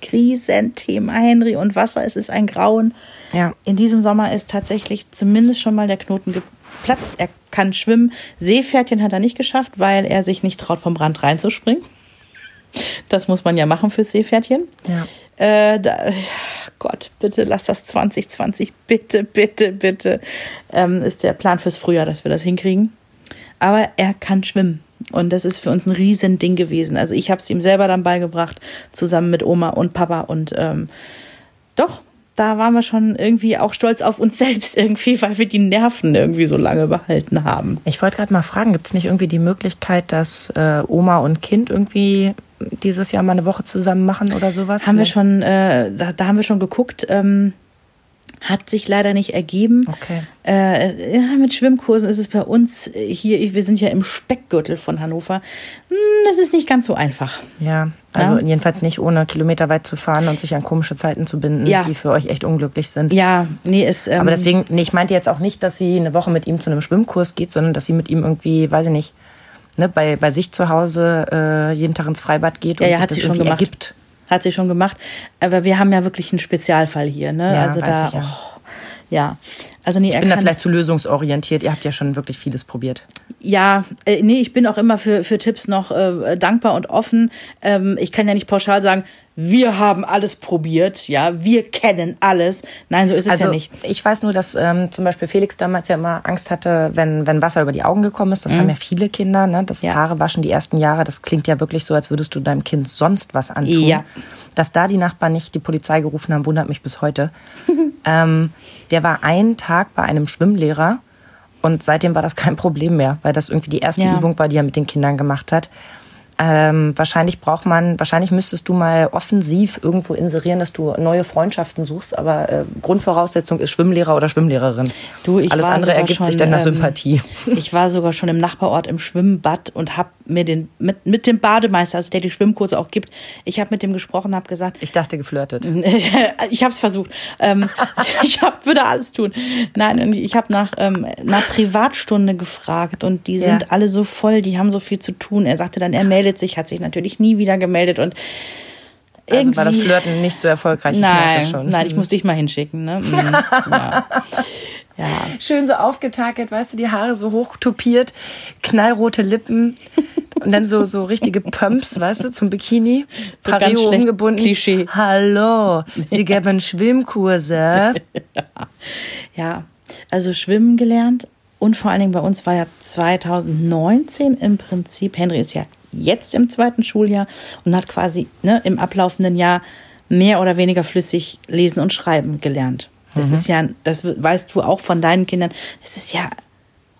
[SPEAKER 1] Krisenthema, Henry. Und Wasser, es ist ein Grauen.
[SPEAKER 2] Ja.
[SPEAKER 1] In diesem Sommer ist tatsächlich zumindest schon mal der Knoten geplatzt. Er kann schwimmen. Seepferdchen hat er nicht geschafft, weil er sich nicht traut, vom Rand reinzuspringen. Das muss man ja machen fürs Seepferdchen.
[SPEAKER 2] Ja.
[SPEAKER 1] Äh, da, Gott, bitte lass das 2020, bitte, bitte, bitte. Ähm, ist der Plan fürs Frühjahr, dass wir das hinkriegen. Aber er kann schwimmen. Und das ist für uns ein Riesending gewesen. Also ich habe es ihm selber dann beigebracht, zusammen mit Oma und Papa. Und ähm, doch, da waren wir schon irgendwie auch stolz auf uns selbst irgendwie, weil wir die Nerven irgendwie so lange behalten haben.
[SPEAKER 2] Ich wollte gerade mal fragen, gibt es nicht irgendwie die Möglichkeit, dass äh, Oma und Kind irgendwie dieses Jahr mal eine Woche zusammen machen oder sowas?
[SPEAKER 1] Haben wir schon, äh, da, da, haben wir schon geguckt. Ähm, hat sich leider nicht ergeben.
[SPEAKER 2] Okay.
[SPEAKER 1] Äh, ja, mit Schwimmkursen ist es bei uns hier, wir sind ja im Speckgürtel von Hannover. Hm, das ist nicht ganz so einfach.
[SPEAKER 2] Ja, also ja? jedenfalls nicht ohne kilometerweit zu fahren und sich an komische Zeiten zu binden, ja. die für euch echt unglücklich sind.
[SPEAKER 1] Ja, nee, ist.
[SPEAKER 2] Ähm, Aber deswegen, nee, ich meinte jetzt auch nicht, dass sie eine Woche mit ihm zu einem Schwimmkurs geht, sondern dass sie mit ihm irgendwie, weiß ich nicht, ne, bei, bei sich zu Hause äh, jeden Tag ins Freibad geht
[SPEAKER 1] ja,
[SPEAKER 2] und
[SPEAKER 1] ja, sich das irgendwie gemacht. ergibt. Hat sie schon gemacht. Aber wir haben ja wirklich einen Spezialfall hier. Ne?
[SPEAKER 2] Ja,
[SPEAKER 1] also
[SPEAKER 2] da,
[SPEAKER 1] ich, ja. Oh, ja. Also nee,
[SPEAKER 2] ich bin da vielleicht zu lösungsorientiert. Ihr habt ja schon wirklich vieles probiert.
[SPEAKER 1] Ja, äh, nee, ich bin auch immer für, für Tipps noch äh, dankbar und offen. Ähm, ich kann ja nicht pauschal sagen, wir haben alles probiert, ja, wir kennen alles. Nein, so ist es
[SPEAKER 2] also,
[SPEAKER 1] ja nicht.
[SPEAKER 2] Ich weiß nur, dass ähm, zum Beispiel Felix damals ja immer Angst hatte, wenn, wenn Wasser über die Augen gekommen ist. Das mhm. haben ja viele Kinder, ne? Das ja. Haare waschen die ersten Jahre, das klingt ja wirklich so, als würdest du deinem Kind sonst was antun.
[SPEAKER 1] Ja.
[SPEAKER 2] Dass da die Nachbarn nicht die Polizei gerufen haben, wundert mich bis heute. ähm, der war einen Tag bei einem Schwimmlehrer und seitdem war das kein Problem mehr, weil das irgendwie die erste ja. Übung war, die er mit den Kindern gemacht hat. Ähm, wahrscheinlich braucht man, wahrscheinlich müsstest du mal offensiv irgendwo inserieren, dass du neue Freundschaften suchst, aber äh, Grundvoraussetzung ist Schwimmlehrer oder Schwimmlehrerin.
[SPEAKER 1] Du, ich
[SPEAKER 2] Alles andere ergibt
[SPEAKER 1] schon,
[SPEAKER 2] sich dann nach ähm, Sympathie.
[SPEAKER 1] Ich war sogar schon im Nachbarort im Schwimmbad und habe mir den mit, mit dem Bademeister, also der die Schwimmkurse auch gibt, ich habe mit dem gesprochen, habe gesagt.
[SPEAKER 2] Ich dachte geflirtet.
[SPEAKER 1] ich habe es versucht. Ähm, ich hab, würde alles tun. Nein, ich habe nach ähm, einer Privatstunde gefragt und die sind ja. alle so voll, die haben so viel zu tun. Er sagte dann, er meldet meldet sich, hat sich natürlich nie wieder gemeldet und irgendwie,
[SPEAKER 2] also war das Flirten nicht so erfolgreich?
[SPEAKER 1] Nein,
[SPEAKER 2] ich schon.
[SPEAKER 1] nein, ich muss dich mal hinschicken. Ne? Mhm, ja.
[SPEAKER 2] ja. Schön so aufgetakelt, weißt du, die Haare so hoch topiert, knallrote Lippen und dann so so richtige Pumps, weißt du, zum Bikini, so Pareo umgebunden.
[SPEAKER 1] Klischee.
[SPEAKER 2] Hallo, Sie geben Schwimmkurse.
[SPEAKER 1] ja, also schwimmen gelernt und vor allen Dingen bei uns war ja 2019 im Prinzip, Henry ist ja jetzt im zweiten Schuljahr und hat quasi ne, im ablaufenden Jahr mehr oder weniger flüssig lesen und schreiben gelernt. Das ist ja, das weißt du auch von deinen Kindern. Das ist ja,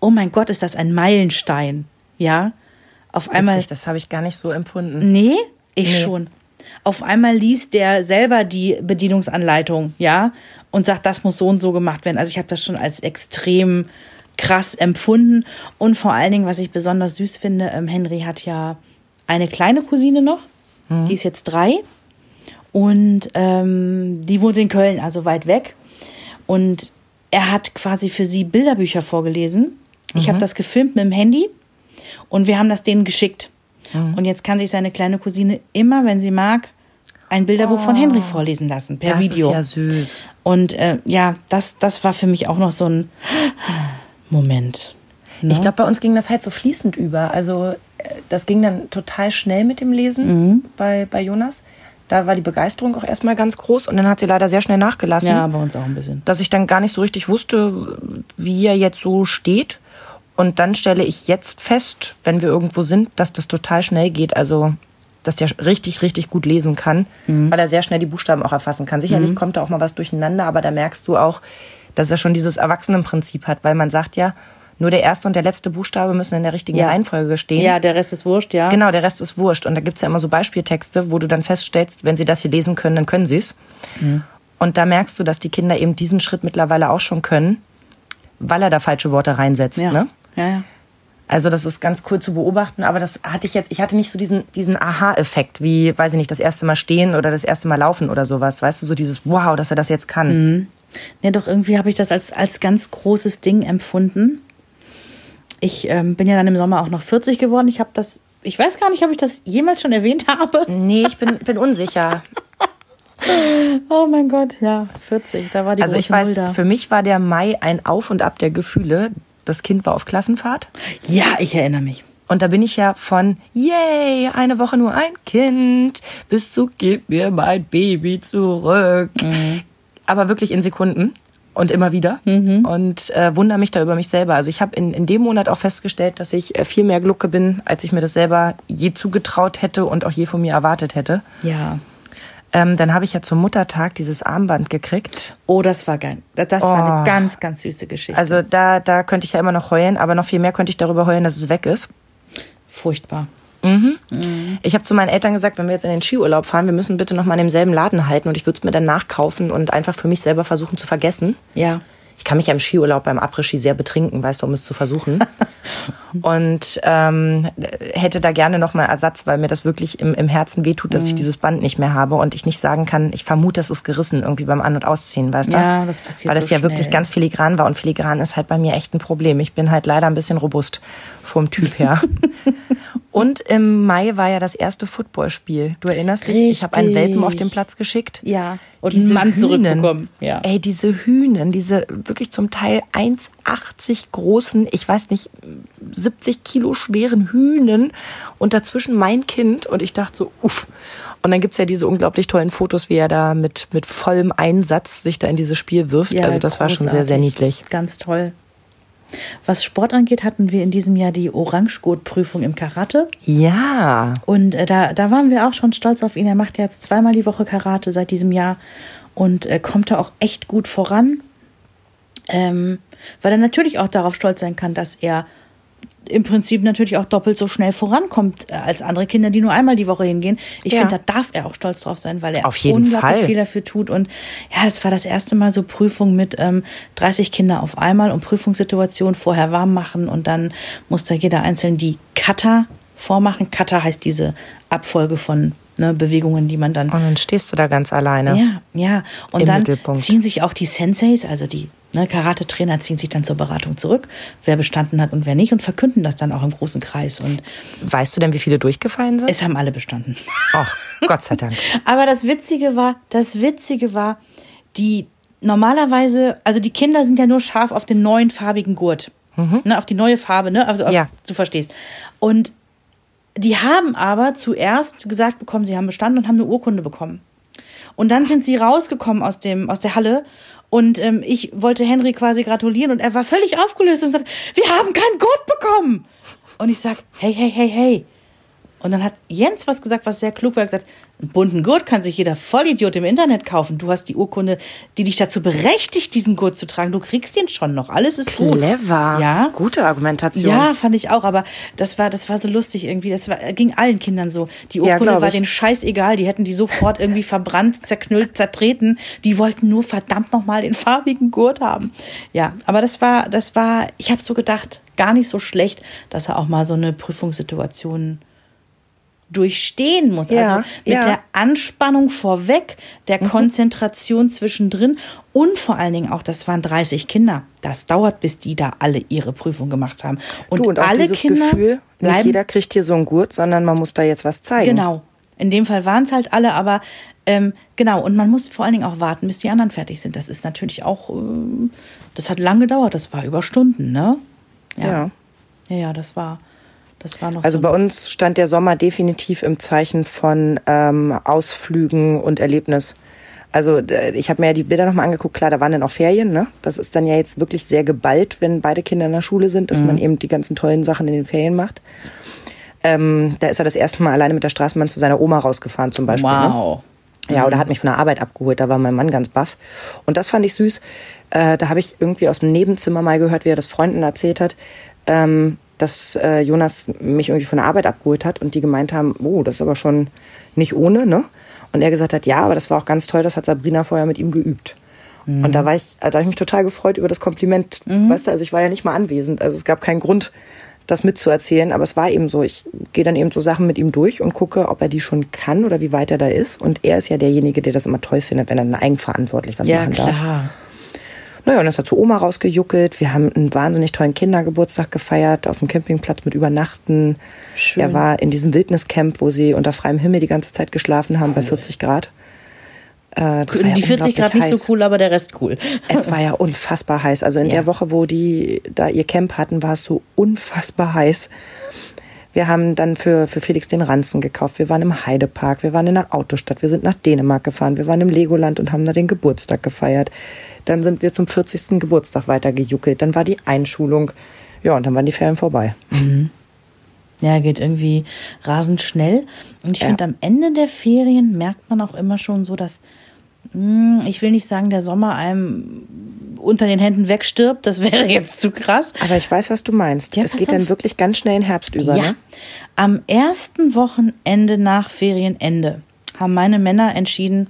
[SPEAKER 1] oh mein Gott, ist das ein Meilenstein. Ja. Auf einmal.
[SPEAKER 2] Witzig, das habe ich gar nicht so empfunden.
[SPEAKER 1] Nee, ich
[SPEAKER 2] Nee.
[SPEAKER 1] schon. Auf einmal liest der selber die Bedienungsanleitung, ja, und sagt, das muss so und so gemacht werden. Also ich habe das schon als extrem krass empfunden. Und vor allen Dingen, was ich besonders süß finde, ähm, Henry hat ja eine kleine Cousine noch, die ist jetzt drei. Und ähm, die wohnt in Köln, also weit weg. Und er hat quasi für sie Bilderbücher vorgelesen. Ich habe das gefilmt mit dem Handy und wir haben das denen geschickt. Und jetzt kann sich seine kleine Cousine immer, wenn sie mag, ein Bilderbuch von Henry vorlesen lassen per
[SPEAKER 2] das
[SPEAKER 1] Video.
[SPEAKER 2] ist ja süß.
[SPEAKER 1] Und äh, ja, das, das war für mich auch noch so ein Moment. Ne?
[SPEAKER 2] Ich glaube, bei uns ging das halt so fließend über. Also das ging dann total schnell mit dem Lesen
[SPEAKER 1] Mhm.
[SPEAKER 2] bei, bei Jonas. Da war die Begeisterung auch erstmal ganz groß und dann hat sie leider sehr schnell nachgelassen.
[SPEAKER 1] ja, bei uns auch ein bisschen.
[SPEAKER 2] dass ich dann gar nicht so richtig wusste, wie er jetzt so steht. Und dann stelle ich jetzt fest, wenn wir irgendwo sind, dass das total schnell geht. Also, dass der richtig, richtig gut lesen kann, weil er sehr schnell die Buchstaben auch erfassen kann. Sicherlich kommt da auch mal was durcheinander, aber da merkst du auch, dass er schon dieses Erwachsenenprinzip hat, weil man sagt ja, nur der erste und der letzte Buchstabe müssen in der richtigen
[SPEAKER 1] Ja.
[SPEAKER 2] Reihenfolge stehen.
[SPEAKER 1] Ja, der Rest ist wurscht, ja.
[SPEAKER 2] Genau, der Rest ist wurscht. Und da gibt's ja immer so Beispieltexte, wo du dann feststellst, wenn sie das hier lesen können, dann können sie's. Und da merkst du, dass die Kinder eben diesen Schritt mittlerweile auch schon können, weil er da falsche Worte reinsetzt.
[SPEAKER 1] Ja.
[SPEAKER 2] Ne?
[SPEAKER 1] ja, ja.
[SPEAKER 2] Also das ist ganz cool zu beobachten, aber das hatte ich jetzt, ich hatte nicht so diesen, diesen Aha-Effekt, wie, weiß ich nicht, das erste Mal stehen oder das erste Mal laufen oder sowas. Weißt du, so dieses Wow, dass er das jetzt kann.
[SPEAKER 1] Ja, doch irgendwie habe ich das als, als ganz großes Ding empfunden. Ich ähm, bin ja dann im Sommer auch noch 40 geworden. Ich habe das, ich weiß gar nicht, ob ich das jemals schon erwähnt habe.
[SPEAKER 2] Nee, ich bin, bin unsicher.
[SPEAKER 1] Oh mein Gott, ja, 40, da war die
[SPEAKER 2] Also ich weiß,
[SPEAKER 1] da.
[SPEAKER 2] für mich war der Mai ein Auf und Ab der Gefühle. Das Kind war auf Klassenfahrt.
[SPEAKER 1] Ja, ich erinnere mich.
[SPEAKER 2] Und da bin ich ja von, yay, eine Woche nur ein Kind, bis zu gib mir mein Baby zurück. Aber wirklich in Sekunden und immer wieder. Und äh, wundere mich da über mich selber. Also ich habe in, in dem Monat auch festgestellt, dass ich äh, viel mehr Glucke bin, als ich mir das selber je zugetraut hätte und auch je von mir erwartet hätte.
[SPEAKER 1] Ja.
[SPEAKER 2] Ähm, dann habe ich ja zum Muttertag dieses Armband gekriegt.
[SPEAKER 1] Oh, das war geil. Das, das war
[SPEAKER 2] Oh.
[SPEAKER 1] eine ganz, ganz süße Geschichte.
[SPEAKER 2] Also da, da könnte ich ja immer noch heulen, aber noch viel mehr könnte ich darüber heulen, dass es weg ist.
[SPEAKER 1] Furchtbar.
[SPEAKER 2] Ich habe zu meinen Eltern gesagt, wenn wir jetzt in den Skiurlaub fahren, wir müssen bitte noch mal in demselben Laden halten und ich würde es mir dann nachkaufen und einfach für mich selber versuchen zu vergessen.
[SPEAKER 1] Ja.
[SPEAKER 2] Ich kann mich ja im Skiurlaub beim Après-Ski sehr betrinken, weißt du, um es zu versuchen. und ähm, hätte da gerne noch mal Ersatz, weil mir das wirklich im, im Herzen wehtut, dass ich
[SPEAKER 1] Mhm.
[SPEAKER 2] dieses Band nicht mehr habe und ich nicht sagen kann, ich vermute, es ist gerissen irgendwie beim An- und Ausziehen, weißt du?
[SPEAKER 1] Ja, das passiert
[SPEAKER 2] Weil es
[SPEAKER 1] so
[SPEAKER 2] ja wirklich ganz filigran war und filigran ist halt bei mir echt ein Problem. Ich bin halt leider ein bisschen robust vom Typ her. und im Mai war ja das erste Footballspiel. Du erinnerst dich? Ich habe einen Welpen auf den Platz geschickt.
[SPEAKER 1] Ja. Und
[SPEAKER 2] Diese
[SPEAKER 1] einen Mann
[SPEAKER 2] Hühnen.
[SPEAKER 1] zurückbekommen. Ja.
[SPEAKER 2] Ey, diese Hühnen, diese wirklich zum Teil 1,80 großen, ich weiß nicht, 70 Kilo schweren Hühnen und dazwischen mein Kind und ich dachte so, uff. Und dann gibt's ja diese unglaublich tollen Fotos, wie er da mit, mit vollem Einsatz sich da in dieses Spiel wirft.
[SPEAKER 1] Ja,
[SPEAKER 2] also das war schon sehr, sehr
[SPEAKER 1] großartig.
[SPEAKER 2] niedlich.
[SPEAKER 1] Ganz toll. Was Sport angeht, hatten wir in diesem Jahr die Orangegurt-Prüfung im Karate.
[SPEAKER 2] Ja.
[SPEAKER 1] Und äh, da, da waren wir auch schon stolz auf ihn. Er macht jetzt zweimal die Woche Karate seit diesem Jahr und äh, kommt da auch echt gut voran. Ähm, weil er natürlich auch darauf stolz sein kann, dass er im Prinzip natürlich auch doppelt so schnell vorankommt äh, als andere Kinder, die nur einmal die Woche hingehen. Ich
[SPEAKER 2] Ja.
[SPEAKER 1] finde, da darf er auch stolz drauf sein, weil er
[SPEAKER 2] Auf jeden
[SPEAKER 1] unglaublich
[SPEAKER 2] Fall.
[SPEAKER 1] viel dafür tut. Und ja, es war das erste Mal so Prüfung mit ähm, 30 Kinder auf einmal und Prüfungssituation vorher warm machen und dann muss da jeder einzeln die Kata vormachen. Kata heißt diese Abfolge von ne, Bewegungen, die man dann
[SPEAKER 2] Und dann stehst du da ganz alleine.
[SPEAKER 1] ja, ja. Und
[SPEAKER 2] Im
[SPEAKER 1] dann
[SPEAKER 2] Mittelpunkt.
[SPEAKER 1] ziehen sich auch die Senseis, also die ne, Karate-Trainer, ziehen sich dann zur Beratung zurück, wer bestanden hat und wer nicht, und verkünden das dann auch im großen Kreis. Und
[SPEAKER 2] Weißt du denn, wie viele durchgefallen sind?
[SPEAKER 1] es haben alle bestanden.
[SPEAKER 2] Ach, Gott sei Dank.
[SPEAKER 1] Aber das Witzige war, das Witzige war, die normalerweise, also die Kinder sind ja nur scharf auf den neuen farbigen Gurt. Ne, auf die neue Farbe, ne? Also auf,
[SPEAKER 2] Ja.
[SPEAKER 1] du verstehst. Und die haben aber zuerst gesagt bekommen, sie haben bestanden und haben eine Urkunde bekommen. Und dann sind sie rausgekommen aus, dem, aus der Halle und ähm, ich wollte Henry quasi gratulieren und er war völlig aufgelöst und sagt, wir haben keinen Gurt bekommen. Und ich sag, hey, hey, hey, hey, Und dann hat Jens was gesagt, was sehr klug war. Er hat gesagt, einen bunten Gurt kann sich jeder Vollidiot im Internet kaufen. Du hast die Urkunde, die dich dazu berechtigt, diesen Gurt zu tragen. Du kriegst den schon noch. Alles ist gut.
[SPEAKER 2] Clever.
[SPEAKER 1] Ja.
[SPEAKER 2] Gute Argumentation.
[SPEAKER 1] Ja, fand ich auch, aber das war, das war so lustig irgendwie. Das war, ging allen Kindern so. Die
[SPEAKER 2] Ja,
[SPEAKER 1] Urkunde
[SPEAKER 2] glaub
[SPEAKER 1] war denen scheißegal. Die hätten die sofort irgendwie verbrannt, zerknüllt, zertreten. Die wollten nur verdammt nochmal den farbigen Gurt haben. Ja, aber das war, das war, ich habe so gedacht, gar nicht so schlecht, dass er auch mal so eine Prüfungssituation durchstehen muss.
[SPEAKER 2] Ja,
[SPEAKER 1] also mit
[SPEAKER 2] ja.
[SPEAKER 1] der Anspannung vorweg, der
[SPEAKER 2] Mhm.
[SPEAKER 1] Konzentration zwischendrin und vor allen Dingen auch, das waren 30 Kinder. Das dauert, bis die da alle ihre Prüfung gemacht haben. Und,
[SPEAKER 2] du, und
[SPEAKER 1] alle
[SPEAKER 2] dieses
[SPEAKER 1] Kinder
[SPEAKER 2] Gefühl, nicht
[SPEAKER 1] bleiben
[SPEAKER 2] jeder kriegt hier so einen Gurt, sondern man muss da jetzt was zeigen.
[SPEAKER 1] Genau. In dem Fall waren es halt alle, aber ähm, genau. Und man muss vor allen Dingen auch warten, bis die anderen fertig sind. Das ist natürlich auch, ähm, das hat lang gedauert. Das war über Stunden, ne?
[SPEAKER 2] Ja.
[SPEAKER 1] Ja, ja, das war, das war noch
[SPEAKER 2] Also
[SPEAKER 1] so.
[SPEAKER 2] bei uns stand der Sommer definitiv im Zeichen von ähm, Ausflügen und Erlebnis. Also äh, ich habe mir ja die Bilder nochmal angeguckt, klar, da waren dann auch Ferien, ne? Das ist dann ja jetzt wirklich sehr geballt, wenn beide Kinder in der Schule sind, dass
[SPEAKER 1] Mhm.
[SPEAKER 2] man eben die ganzen tollen Sachen in den Ferien macht. Ähm, da ist er das erste Mal alleine mit der Straßenbahn zu seiner Oma rausgefahren zum Beispiel. Ne?
[SPEAKER 1] wow.
[SPEAKER 2] Ja, oder hat mich von der Arbeit abgeholt, da war mein Mann ganz baff. Und das fand ich süß. Äh, da habe ich irgendwie aus dem Nebenzimmer mal gehört, wie er das Freunden erzählt hat, ähm, dass äh, Jonas mich irgendwie von der Arbeit abgeholt hat und die gemeint haben, oh, das ist aber schon nicht ohne, ne? Und er gesagt hat, ja, aber das war auch ganz toll, das hat Sabrina vorher mit ihm geübt. Und da war ich, da habe ich mich total gefreut über das Kompliment. Weißt du, also ich war ja nicht mal anwesend. Also es gab keinen Grund, das mitzuerzählen, aber es war eben so. Ich gehe dann eben so Sachen mit ihm durch und gucke, ob er die schon kann oder wie weit er da ist. Und er ist ja derjenige, der das immer toll findet, wenn er dann eigenverantwortlich was
[SPEAKER 1] Ja,
[SPEAKER 2] machen darf. Naja, und ist er zu Oma rausgejuckelt. Wir haben einen wahnsinnig tollen Kindergeburtstag gefeiert auf dem Campingplatz mit Übernachten.
[SPEAKER 1] Schön.
[SPEAKER 2] Er war in diesem Wildniscamp, wo sie unter freiem Himmel die ganze Zeit geschlafen haben, bei 40 Grad. Äh, das war ja
[SPEAKER 1] die 40 Grad
[SPEAKER 2] unglaublich
[SPEAKER 1] nicht so
[SPEAKER 2] heiß.
[SPEAKER 1] cool, aber der Rest cool.
[SPEAKER 2] Es war ja unfassbar heiß. Also in
[SPEAKER 1] Ja.
[SPEAKER 2] der Woche, wo die da ihr Camp hatten, war es so unfassbar heiß. Wir haben dann für, für Felix den Ranzen gekauft. Wir waren im Heidepark, wir waren in der Autostadt, wir sind nach Dänemark gefahren, wir waren im Legoland und haben da den Geburtstag gefeiert. Dann sind wir zum 40. Geburtstag weitergejuckelt. Dann war die Einschulung. Ja, und dann waren die Ferien vorbei.
[SPEAKER 1] Ja, geht irgendwie rasend schnell. Und ich
[SPEAKER 2] Ja.
[SPEAKER 1] finde, am Ende der Ferien merkt man auch immer schon so, dass, ich will nicht sagen, der Sommer einem unter den Händen wegstirbt. Das wäre jetzt zu krass.
[SPEAKER 2] Aber ich weiß, was du meinst.
[SPEAKER 1] Ja,
[SPEAKER 2] es geht dann
[SPEAKER 1] auf.
[SPEAKER 2] wirklich ganz schnell in Herbst über.
[SPEAKER 1] Ja.
[SPEAKER 2] Ne?
[SPEAKER 1] Am ersten Wochenende nach Ferienende haben meine Männer entschieden,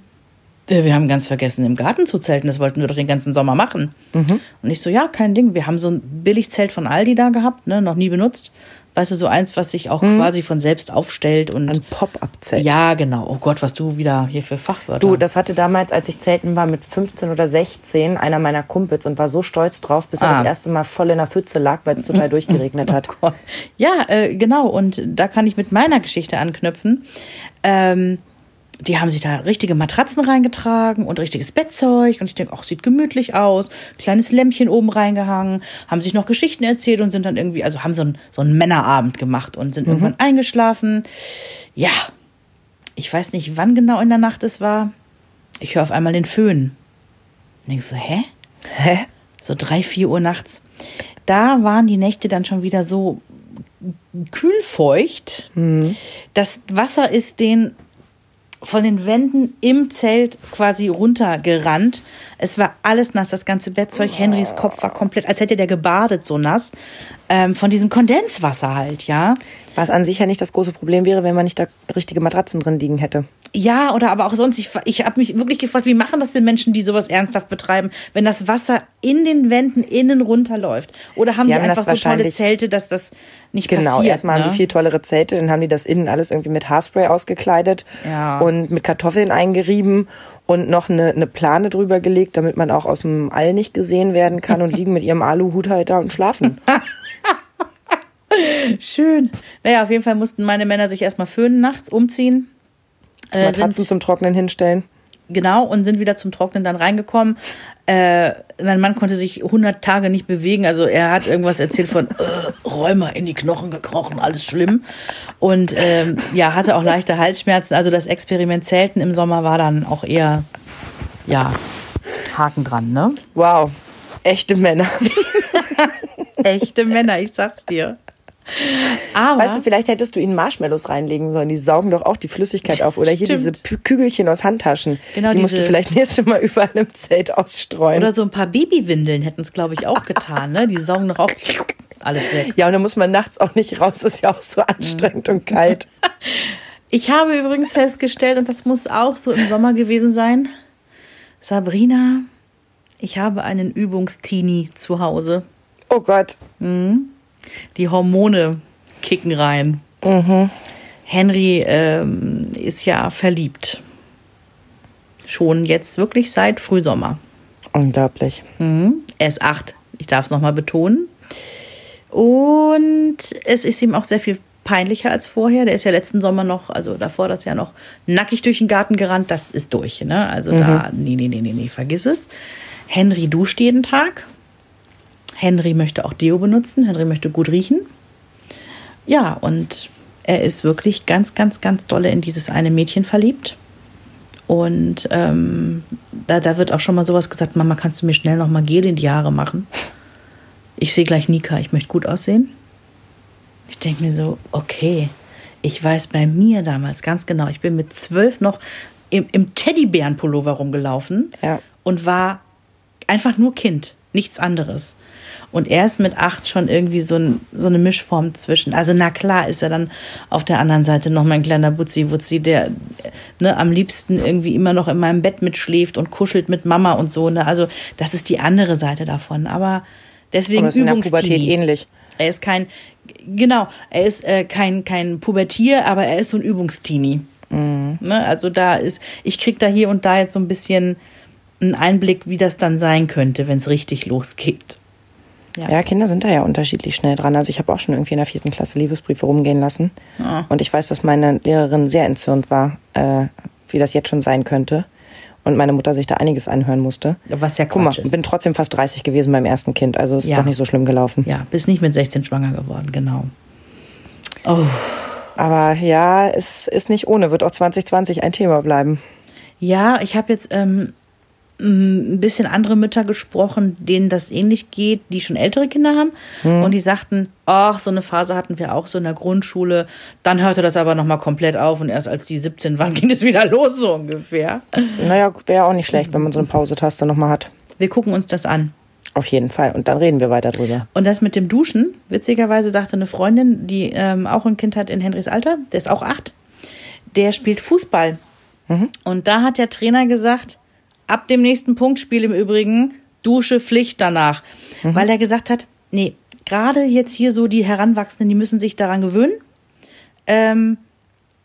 [SPEAKER 1] wir haben ganz vergessen, im Garten zu zelten. Das wollten wir doch den ganzen Sommer machen.
[SPEAKER 2] Mhm.
[SPEAKER 1] Und ich so, ja, kein Ding. Wir haben so ein Billigzelt von Aldi da gehabt, ne, noch nie benutzt. Weißt du, so eins, was sich auch quasi von selbst aufstellt und.
[SPEAKER 2] Ein Pop-up-Zelt.
[SPEAKER 1] ja, genau. Oh Gott, was du wieder hier für Fachwörter.
[SPEAKER 2] Du, das hatte damals, als ich zelten war, mit 15 oder 16, einer meiner Kumpels und war so stolz drauf, bis er
[SPEAKER 1] Ah.
[SPEAKER 2] das erste Mal voll in der Pfütze lag, weil es total durchgeregnet hat.
[SPEAKER 1] Gott. Ja, äh, genau. Und da kann ich mit meiner Geschichte anknüpfen. Ähm, die haben sich da richtige Matratzen reingetragen und richtiges Bettzeug. Und ich denke, ach, sieht gemütlich aus. Kleines Lämpchen oben reingehangen. Haben sich noch Geschichten erzählt und sind dann irgendwie, also haben so einen, so einen Männerabend gemacht und sind irgendwann eingeschlafen. Ja, ich weiß nicht, wann genau in der Nacht es war. Ich höre auf einmal den Föhn. Und denk so, hä?
[SPEAKER 2] Hä?
[SPEAKER 1] so drei, vier Uhr nachts. Da waren die Nächte dann schon wieder so kühlfeucht. Das Wasser ist den von den Wänden im Zelt quasi runtergerannt. Es war alles nass, das ganze Bettzeug. Henrys Kopf war komplett, als hätte der gebadet, so nass. Ähm, von diesem Kondenswasser halt, ja.
[SPEAKER 2] Was an sich ja nicht das große Problem wäre, wenn man nicht da richtige Matratzen drin liegen hätte.
[SPEAKER 1] Ja, oder aber auch sonst, ich, ich habe mich wirklich gefragt, wie machen das denn Menschen, die sowas ernsthaft betreiben, wenn das Wasser in den Wänden innen runterläuft? Oder haben
[SPEAKER 2] Die
[SPEAKER 1] die,
[SPEAKER 2] haben
[SPEAKER 1] einfach so tolle Zelte, dass das nicht
[SPEAKER 2] Genau,
[SPEAKER 1] passiert?
[SPEAKER 2] erstmal
[SPEAKER 1] ne?
[SPEAKER 2] haben die viel tollere Zelte, dann haben die das innen alles irgendwie mit Haarspray ausgekleidet
[SPEAKER 1] Ja.
[SPEAKER 2] und mit Kartoffeln eingerieben und noch eine, eine Plane drüber gelegt, damit man auch aus dem All nicht gesehen werden kann und liegen mit ihrem Aluhut halt da und schlafen.
[SPEAKER 1] Schön. Naja, auf jeden Fall mussten meine Männer sich erstmal föhnen nachts, umziehen. Äh,
[SPEAKER 2] Matratzen
[SPEAKER 1] sind,
[SPEAKER 2] zum Trocknen hinstellen.
[SPEAKER 1] genau, und sind wieder zum Trocknen dann reingekommen. Äh, mein Mann konnte sich 100 Tage nicht bewegen. Also er hat irgendwas erzählt von äh, Rheuma in die Knochen gekrochen, alles schlimm. Und ähm, ja, hatte auch leichte Halsschmerzen. Also das Experiment Zelten im Sommer war dann auch eher, ja, Haken dran, ne?
[SPEAKER 2] Wow, echte Männer.
[SPEAKER 1] Echte Männer, ich sag's dir. Aber
[SPEAKER 2] Weißt du, vielleicht hättest du ihnen Marshmallows reinlegen sollen. Die saugen doch auch die Flüssigkeit auf. Oder hier diese
[SPEAKER 1] Stimmt.
[SPEAKER 2] Kügelchen aus Handtaschen.
[SPEAKER 1] Genau,
[SPEAKER 2] die musst du vielleicht nächstes Mal überall im Zelt ausstreuen.
[SPEAKER 1] oder so ein paar Babywindeln hätten es, glaube ich, auch getan. Ne? Die saugen doch auch alles weg.
[SPEAKER 2] ja, und dann muss man nachts auch nicht raus. Das ist ja auch so anstrengend und kalt.
[SPEAKER 1] Ich habe übrigens festgestellt, und das muss auch so im Sommer gewesen sein, Sabrina, ich habe einen Übungsteenie zu Hause.
[SPEAKER 2] Oh Gott.
[SPEAKER 1] Die Hormone kicken rein. Henry ähm, ist ja verliebt. Schon jetzt wirklich seit Frühsommer.
[SPEAKER 2] Unglaublich.
[SPEAKER 1] Er ist acht, ich darf es nochmal betonen. Und es ist ihm auch sehr viel peinlicher als vorher. Der ist ja letzten Sommer noch, also davor das Jahr noch nackig durch den Garten gerannt. Das ist durch, ne? Also da, nee, nee, nee, nee, nee, vergiss es. Henry duscht jeden Tag. Henry möchte auch Deo benutzen. Henry möchte gut riechen. Ja, und er ist wirklich ganz, ganz, ganz dolle in dieses eine Mädchen verliebt. Und ähm, da, da wird auch schon mal sowas gesagt, Mama, kannst du mir schnell noch mal Gel in die Haare machen? Ich sehe gleich Nika, ich möchte gut aussehen. Ich denke mir so, okay, ich weiß bei mir damals ganz genau, ich bin mit zwölf noch im, im Teddybärenpullover rumgelaufen
[SPEAKER 2] Ja.
[SPEAKER 1] und war einfach nur Kind, nichts anderes. Und er ist mit acht schon irgendwie so, ein, so eine Mischform zwischen. Also na klar ist er dann auf der anderen Seite noch mein kleiner Butzi-Wutzi, der ne, am liebsten irgendwie immer noch in meinem Bett mitschläft und kuschelt mit Mama und so. Ne? Also das ist die andere Seite davon. Aber deswegen
[SPEAKER 2] Aber ist in der
[SPEAKER 1] Übungsteenie.
[SPEAKER 2] Pubertät ähnlich.
[SPEAKER 1] Er ist kein, genau, er ist äh, kein, kein Pubertier, aber er ist so ein Übungsteenie.
[SPEAKER 2] Mhm.
[SPEAKER 1] Ne? Also da ist, ich krieg da hier und da jetzt so ein bisschen einen Einblick, wie das dann sein könnte, wenn es richtig losgeht.
[SPEAKER 2] Ja, Kinder sind da ja unterschiedlich schnell dran. Also ich habe auch schon irgendwie in der vierten Klasse Liebesbriefe rumgehen lassen.
[SPEAKER 1] Ah.
[SPEAKER 2] Und ich weiß, dass meine Lehrerin sehr entzürnt war, äh, wie das jetzt schon sein könnte. Und meine Mutter sich da einiges anhören musste.
[SPEAKER 1] Was ja
[SPEAKER 2] Guck mal,
[SPEAKER 1] Quatsch ist.
[SPEAKER 2] bin trotzdem fast 30 gewesen beim ersten Kind. Also ist
[SPEAKER 1] Ja.
[SPEAKER 2] doch nicht so schlimm gelaufen.
[SPEAKER 1] Ja, bist nicht mit 16 schwanger geworden, genau. Oh,
[SPEAKER 2] Aber ja, es ist nicht ohne. Wird auch 2020 ein Thema bleiben.
[SPEAKER 1] Ja, ich habe jetzt ähm, ein bisschen andere Mütter gesprochen, denen das ähnlich geht, die schon ältere Kinder haben. Und die sagten, ach, so eine Phase hatten wir auch so in der Grundschule. Dann hörte das aber nochmal komplett auf und erst als die 17 waren, ging es wieder los, so ungefähr.
[SPEAKER 2] Naja, wäre auch nicht schlecht, wenn man so eine Pausetaste nochmal hat.
[SPEAKER 1] Wir gucken uns das an.
[SPEAKER 2] Auf jeden Fall. Und dann reden wir weiter drüber.
[SPEAKER 1] Und das mit dem Duschen, witzigerweise sagte eine Freundin, die ähm, auch ein Kind hat in Henrys Alter, der ist auch acht, der spielt Fußball. Und da hat der Trainer gesagt, ab dem nächsten Punktspiel im Übrigen, Dusche Pflicht danach. Weil er gesagt hat, nee, gerade jetzt hier so die Heranwachsenden, die müssen sich daran gewöhnen. Ähm,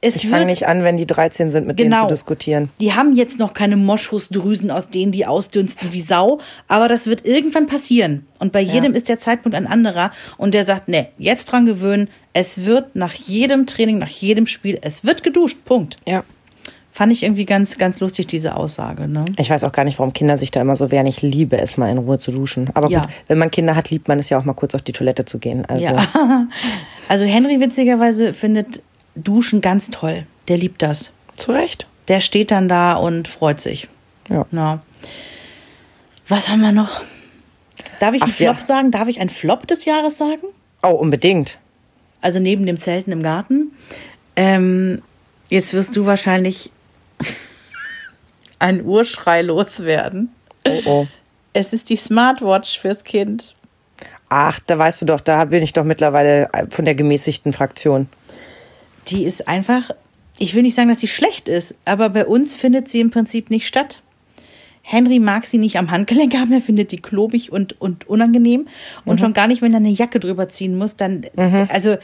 [SPEAKER 1] es
[SPEAKER 2] Ich fange nicht an, wenn die 13 sind, mit denen
[SPEAKER 1] Genau.
[SPEAKER 2] zu diskutieren.
[SPEAKER 1] die haben jetzt noch keine Moschusdrüsen, aus denen die ausdünsten wie Sau, aber das wird irgendwann passieren. Und bei jedem ist der Zeitpunkt ein anderer. Und der sagt, nee, jetzt dran gewöhnen. Es wird nach jedem Training, nach jedem Spiel, es wird geduscht. Punkt.
[SPEAKER 2] Ja.
[SPEAKER 1] Fand ich irgendwie ganz, ganz lustig, diese Aussage. Ne?
[SPEAKER 2] Ich weiß auch gar nicht, warum Kinder sich da immer so wehren. Ich liebe es mal in Ruhe zu duschen. Aber
[SPEAKER 1] Ja.
[SPEAKER 2] gut, wenn man Kinder hat, liebt man es ja auch mal kurz auf die Toilette zu gehen. Also
[SPEAKER 1] Ja. Also Henry witzigerweise findet Duschen ganz toll. Der liebt das.
[SPEAKER 2] zu Recht.
[SPEAKER 1] Der steht dann da und freut sich.
[SPEAKER 2] Ja.
[SPEAKER 1] Na. Was haben wir noch? Darf ich einen
[SPEAKER 2] Ach, ja.
[SPEAKER 1] Flop sagen? Darf ich einen Flop des Jahres sagen?
[SPEAKER 2] Oh, unbedingt.
[SPEAKER 1] Also neben dem Zelten im Garten. Ähm, jetzt wirst du wahrscheinlich einen Urschrei loswerden.
[SPEAKER 2] Oh, oh.
[SPEAKER 1] Es ist die Smartwatch fürs Kind.
[SPEAKER 2] Ach, da weißt du doch, da bin ich doch mittlerweile von der gemäßigten Fraktion.
[SPEAKER 1] Die ist einfach, ich will nicht sagen, dass sie schlecht ist, aber bei uns findet sie im Prinzip nicht statt. Henry mag sie nicht am Handgelenk haben, er findet die klobig und, und unangenehm. Und schon gar nicht, wenn er eine Jacke drüber ziehen muss, dann, also,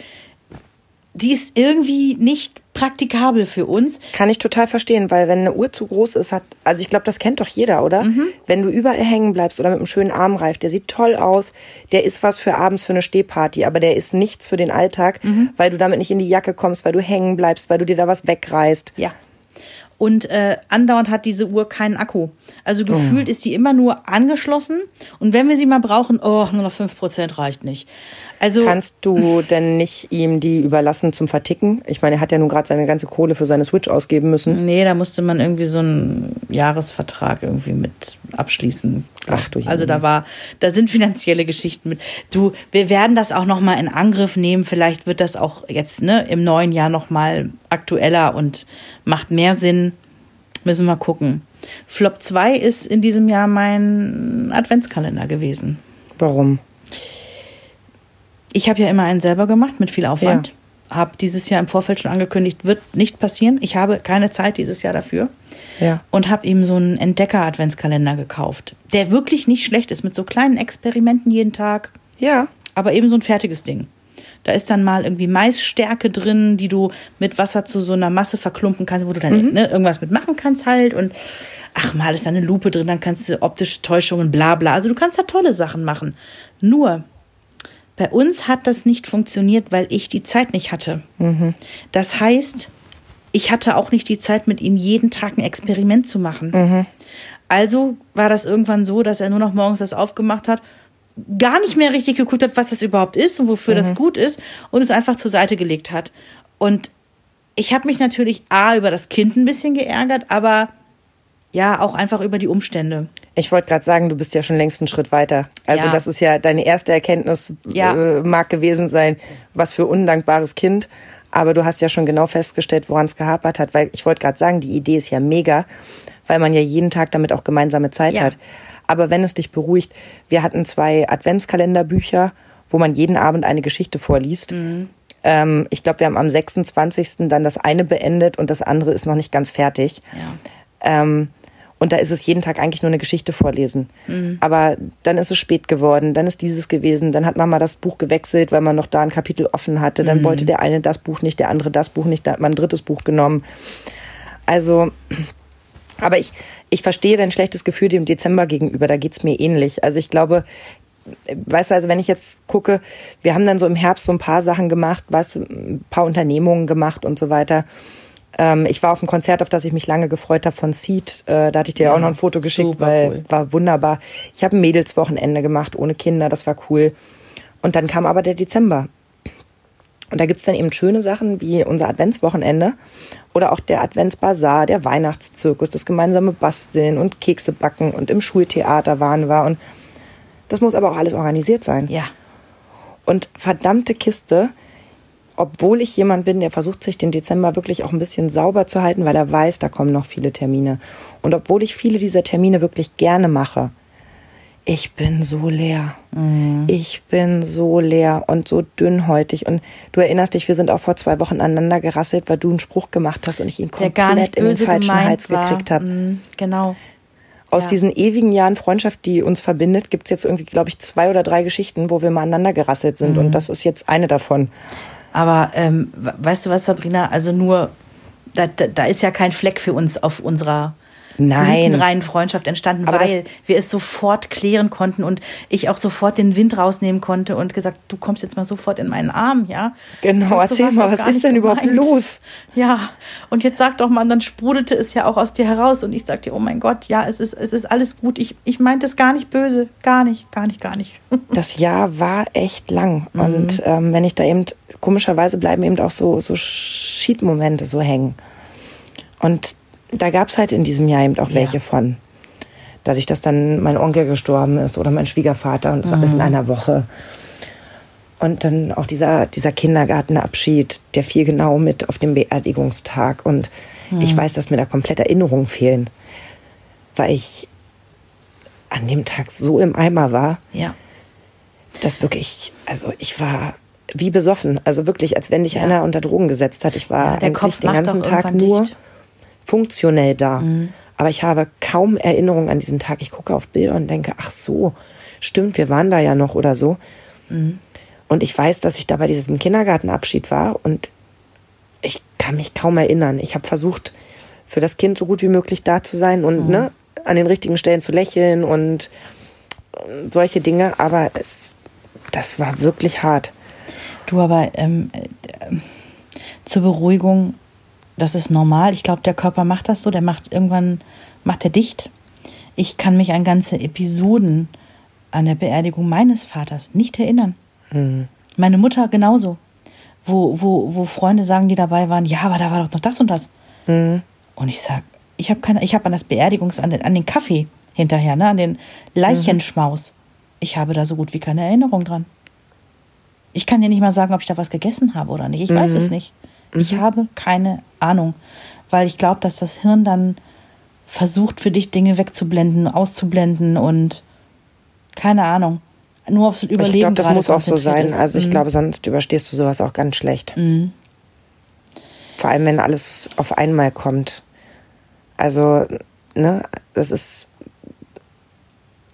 [SPEAKER 1] die ist irgendwie nicht praktikabel für uns.
[SPEAKER 2] Kann ich total verstehen, weil wenn eine Uhr zu groß ist, hat, also ich glaube, das kennt doch jeder, oder?
[SPEAKER 1] Mhm.
[SPEAKER 2] Wenn du überall hängen bleibst oder mit einem schönen Armreif, der sieht toll aus, der ist was für abends für eine Stehparty, aber der ist nichts für den Alltag,
[SPEAKER 1] Mhm.
[SPEAKER 2] weil du damit nicht in die Jacke kommst, weil du hängen bleibst, weil du dir da was wegreißt.
[SPEAKER 1] Ja. Und äh, andauernd hat diese Uhr keinen Akku. Also gefühlt ist die immer nur angeschlossen. Und wenn wir sie mal brauchen, oh, nur noch 5% reicht nicht. Also
[SPEAKER 2] Kannst du denn nicht ihm die überlassen zum Verticken? Ich meine, er hat ja nun gerade seine ganze Kohle für seine Switch ausgeben müssen.
[SPEAKER 1] Nee, da musste man irgendwie so einen Jahresvertrag irgendwie mit abschließen.
[SPEAKER 2] Ach du
[SPEAKER 1] Also da war, da sind finanzielle Geschichten mit. Du, wir werden das auch noch mal in Angriff nehmen. Vielleicht wird das auch jetzt ne, im neuen Jahr noch mal aktueller und macht mehr Sinn. Müssen wir gucken. Flop 2 ist in diesem Jahr mein Adventskalender gewesen.
[SPEAKER 2] Warum?
[SPEAKER 1] Ich habe ja immer einen selber gemacht mit viel Aufwand. Habe dieses Jahr im Vorfeld schon angekündigt, wird nicht passieren. Ich habe keine Zeit dieses Jahr dafür.
[SPEAKER 2] Ja.
[SPEAKER 1] Und habe ihm so einen Entdecker-Adventskalender gekauft, der wirklich nicht schlecht ist, mit so kleinen Experimenten jeden Tag,
[SPEAKER 2] Ja.
[SPEAKER 1] aber eben so ein fertiges Ding. Da ist dann mal irgendwie Maisstärke drin, die du mit Wasser zu so einer Masse verklumpen kannst, wo du dann ne, irgendwas mitmachen kannst halt. Und ach mal, ist da eine Lupe drin, dann kannst du optische Täuschungen, bla bla. Also du kannst da tolle Sachen machen. Nur, bei uns hat das nicht funktioniert, weil ich die Zeit nicht hatte. Das heißt, ich hatte auch nicht die Zeit, mit ihm jeden Tag ein Experiment zu machen. Also war das irgendwann so, dass er nur noch morgens das aufgemacht hat, gar nicht mehr richtig geguckt hat, was das überhaupt ist und wofür das gut ist und es einfach zur Seite gelegt hat. Und ich habe mich natürlich A über das Kind ein bisschen geärgert, aber ja, auch einfach über die Umstände.
[SPEAKER 2] Ich wollte gerade sagen, du bist ja schon längst einen Schritt weiter. Also
[SPEAKER 1] Ja.
[SPEAKER 2] das ist ja deine erste Erkenntnis,
[SPEAKER 1] Ja.
[SPEAKER 2] äh, mag gewesen sein, was für undankbares Kind. Aber du hast ja schon genau festgestellt, woran es gehapert hat. Weil ich wollte gerade sagen, die Idee ist ja mega, weil man ja jeden Tag damit auch gemeinsame Zeit
[SPEAKER 1] Ja.
[SPEAKER 2] hat. Aber wenn es dich beruhigt, wir hatten zwei Adventskalenderbücher, wo man jeden Abend eine Geschichte vorliest.
[SPEAKER 1] Mhm.
[SPEAKER 2] Ähm, ich glaube, wir haben am 26. dann das eine beendet und das andere ist noch nicht ganz fertig.
[SPEAKER 1] Ja.
[SPEAKER 2] Ähm, und da ist es jeden Tag eigentlich nur eine Geschichte vorlesen.
[SPEAKER 1] Mhm.
[SPEAKER 2] Aber dann ist es spät geworden, dann ist dieses gewesen, dann hat Mama das Buch gewechselt, weil man noch da ein Kapitel offen hatte.
[SPEAKER 1] Mhm.
[SPEAKER 2] Dann wollte der eine das Buch nicht, der andere das Buch nicht, da hat man ein drittes Buch genommen. Also, aber ich, ich verstehe dein schlechtes Gefühl dem Dezember gegenüber, da geht's mir ähnlich. Also ich glaube, weißt du, also wenn ich jetzt gucke, wir haben dann so im Herbst so ein paar Sachen gemacht, du, ein paar Unternehmungen gemacht und so weiter. Ähm, ich war auf einem Konzert, auf das ich mich lange gefreut habe von Seed. Äh, da hatte ich dir
[SPEAKER 1] Ja,
[SPEAKER 2] auch noch ein Foto geschickt, weil
[SPEAKER 1] cool.
[SPEAKER 2] war wunderbar. Ich habe ein Mädelswochenende gemacht ohne Kinder, das war cool. Und dann kam aber der Dezember. Und da gibt's dann eben schöne Sachen wie unser Adventswochenende oder auch der Adventsbasar, der Weihnachtszirkus, das gemeinsame Basteln und Kekse backen und im Schultheater waren wir. Und das muss aber auch alles organisiert sein.
[SPEAKER 1] Ja.
[SPEAKER 2] Und verdammte Kiste, obwohl ich jemand bin, der versucht, sich den Dezember wirklich auch ein bisschen sauber zu halten, weil er weiß, da kommen noch viele Termine. Und obwohl ich viele dieser Termine wirklich gerne mache, ich bin so leer. Ich bin so leer und so dünnhäutig. Und du erinnerst dich, wir sind auch vor zwei Wochen aneinander gerasselt, weil du einen Spruch gemacht hast und ich ihn komplett in den falschen Hals
[SPEAKER 1] war.
[SPEAKER 2] gekriegt habe.
[SPEAKER 1] Mm, Genau.
[SPEAKER 2] Aus
[SPEAKER 1] Ja.
[SPEAKER 2] diesen ewigen Jahren Freundschaft, die uns verbindet, gibt's jetzt irgendwie, glaube ich, zwei oder drei Geschichten, wo wir mal aneinander gerasselt sind.
[SPEAKER 1] Mhm.
[SPEAKER 2] Und das ist jetzt eine davon.
[SPEAKER 1] Aber ähm, we- weißt du was, Sabrina? Also nur, da, da, da ist ja kein Fleck für uns auf unserer
[SPEAKER 2] Nein.
[SPEAKER 1] reinen Freundschaft entstanden,
[SPEAKER 2] Aber
[SPEAKER 1] weil wir es sofort klären konnten und ich auch sofort den Wind rausnehmen konnte und gesagt, du kommst jetzt mal sofort in meinen Arm, ja?
[SPEAKER 2] Genau, erzähl mal, was ist denn überhaupt
[SPEAKER 1] gemeint.
[SPEAKER 2] los?
[SPEAKER 1] Ja, und jetzt sag doch mal, dann sprudelte es ja auch aus dir heraus und ich sagte, oh mein Gott, ja, es ist, es ist alles gut. Ich, ich meinte es gar nicht böse, gar nicht, gar nicht, gar nicht.
[SPEAKER 2] Das Jahr war echt lang.
[SPEAKER 1] Mhm.
[SPEAKER 2] Und ähm, wenn ich da eben, komischerweise bleiben eben auch so, so Cheat-Momente so hängen. Und da gab's halt in diesem Jahr eben auch
[SPEAKER 1] Ja.
[SPEAKER 2] welche von. Dadurch, dass dann mein Onkel gestorben ist oder mein Schwiegervater und das alles
[SPEAKER 1] Mhm.
[SPEAKER 2] in einer Woche. Und dann auch dieser, dieser Kindergartenabschied, der fiel genau mit auf dem Beerdigungstag. Und
[SPEAKER 1] Mhm.
[SPEAKER 2] ich weiß, dass mir da komplett Erinnerungen fehlen. Weil ich an dem Tag so im Eimer war,
[SPEAKER 1] Ja.
[SPEAKER 2] das wirklich, also ich war wie besoffen. Also wirklich, als wenn dich
[SPEAKER 1] Ja.
[SPEAKER 2] einer unter Drogen gesetzt hat. Ich war
[SPEAKER 1] Ja,
[SPEAKER 2] eigentlich
[SPEAKER 1] Kopf
[SPEAKER 2] den ganzen Tag nur
[SPEAKER 1] dicht. Mhm.
[SPEAKER 2] funktionell da. Aber ich habe kaum Erinnerungen an diesen Tag. Ich gucke auf Bilder und denke, ach so, stimmt, wir waren da ja noch oder so.
[SPEAKER 1] Mhm.
[SPEAKER 2] Und ich weiß, dass ich da bei diesem Kindergartenabschied war und ich kann mich kaum erinnern. Ich habe versucht, für das Kind so gut wie möglich da zu sein und
[SPEAKER 1] Mhm.
[SPEAKER 2] ne, an den richtigen Stellen zu lächeln und solche Dinge. Aber es, das war wirklich hart.
[SPEAKER 1] Du aber ähm, äh, zur Beruhigung, das ist normal. Ich glaube, der Körper macht das so, der macht irgendwann, macht er dicht. Ich kann mich an ganze Episoden an der Beerdigung meines Vaters nicht erinnern. Meine Mutter genauso. Wo, wo, wo Freunde sagen, die dabei waren, ja, aber da war doch noch das und das. Und ich sag, ich habe keine, ich habe an das Beerdigungs, an den, an den Kaffee hinterher, ne? An den Leichenschmaus. Ich habe da so gut wie keine Erinnerung dran. Ich kann dir nicht mal sagen, ob ich da was gegessen habe oder nicht. Ich weiß es nicht. Ich habe keine Ahnung, weil ich glaube, dass das Hirn dann versucht, für dich Dinge wegzublenden, auszublenden und keine Ahnung. Nur aufs Überleben.
[SPEAKER 2] Ich glaube, das muss auch so sein.
[SPEAKER 1] ist.
[SPEAKER 2] Also ich
[SPEAKER 1] Mhm.
[SPEAKER 2] glaube, sonst überstehst du sowas auch ganz schlecht. Vor allem, wenn alles auf einmal kommt. Also, ne, das ist.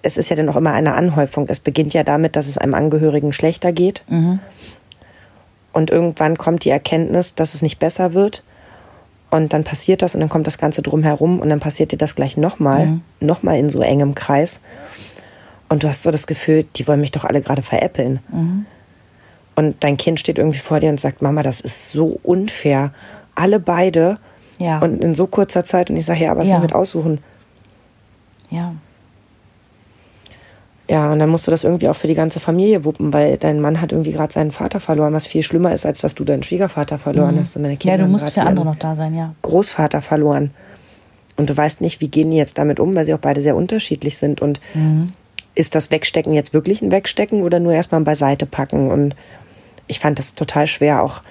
[SPEAKER 2] Es ist ja dann auch immer eine Anhäufung. Es beginnt ja damit, dass es einem Angehörigen schlechter geht. Und irgendwann kommt die Erkenntnis, dass es nicht besser wird. Und dann passiert das und dann kommt das Ganze drumherum und dann passiert dir das gleich nochmal, nochmal in so engem Kreis. Und du hast so das Gefühl, die wollen mich doch alle gerade veräppeln. Und dein Kind steht irgendwie vor dir und sagt, Mama, das ist so unfair. Alle beide
[SPEAKER 1] Ja.
[SPEAKER 2] und in so kurzer Zeit. Und ich sage, ja, was
[SPEAKER 1] Ja.
[SPEAKER 2] ja. mit aussuchen?
[SPEAKER 1] Ja.
[SPEAKER 2] Ja, und dann musst du das irgendwie auch für die ganze Familie wuppen, weil dein Mann hat irgendwie gerade seinen Vater verloren, was viel schlimmer ist, als dass du deinen Schwiegervater verloren hast und deine Kinder
[SPEAKER 1] Mhm. Ja, du musst für andere noch da sein, ja.
[SPEAKER 2] Großvater verloren. Und du weißt nicht, wie gehen die jetzt damit um, weil sie auch beide sehr unterschiedlich sind. Und
[SPEAKER 1] Mhm.
[SPEAKER 2] ist das Wegstecken jetzt wirklich ein Wegstecken oder nur erstmal beiseite packen? Und ich fand das total schwer, auch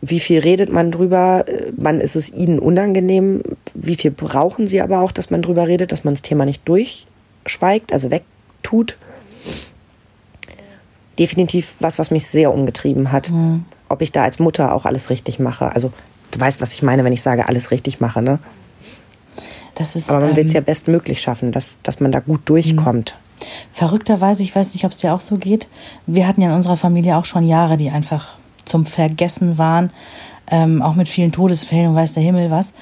[SPEAKER 2] wie viel redet man drüber, äh, wann ist es ihnen unangenehm, wie viel brauchen sie aber auch, dass man drüber redet, dass man das Thema nicht durchschweigt, also wegtut. Definitiv was, was mich sehr umgetrieben hat. Ob ich da als Mutter auch alles richtig mache. Also du weißt, was ich meine, wenn ich sage, alles richtig mache, ne?
[SPEAKER 1] Das ist
[SPEAKER 2] Aber man will es
[SPEAKER 1] ähm,
[SPEAKER 2] ja bestmöglich schaffen, dass, dass man da gut durchkommt.
[SPEAKER 1] verrückterweise, ich weiß nicht, ob es dir auch so geht. Wir hatten ja in unserer Familie auch schon Jahre, die einfach zum Vergessen waren, ähm, auch mit vielen Todesfällen und weiß der Himmel was.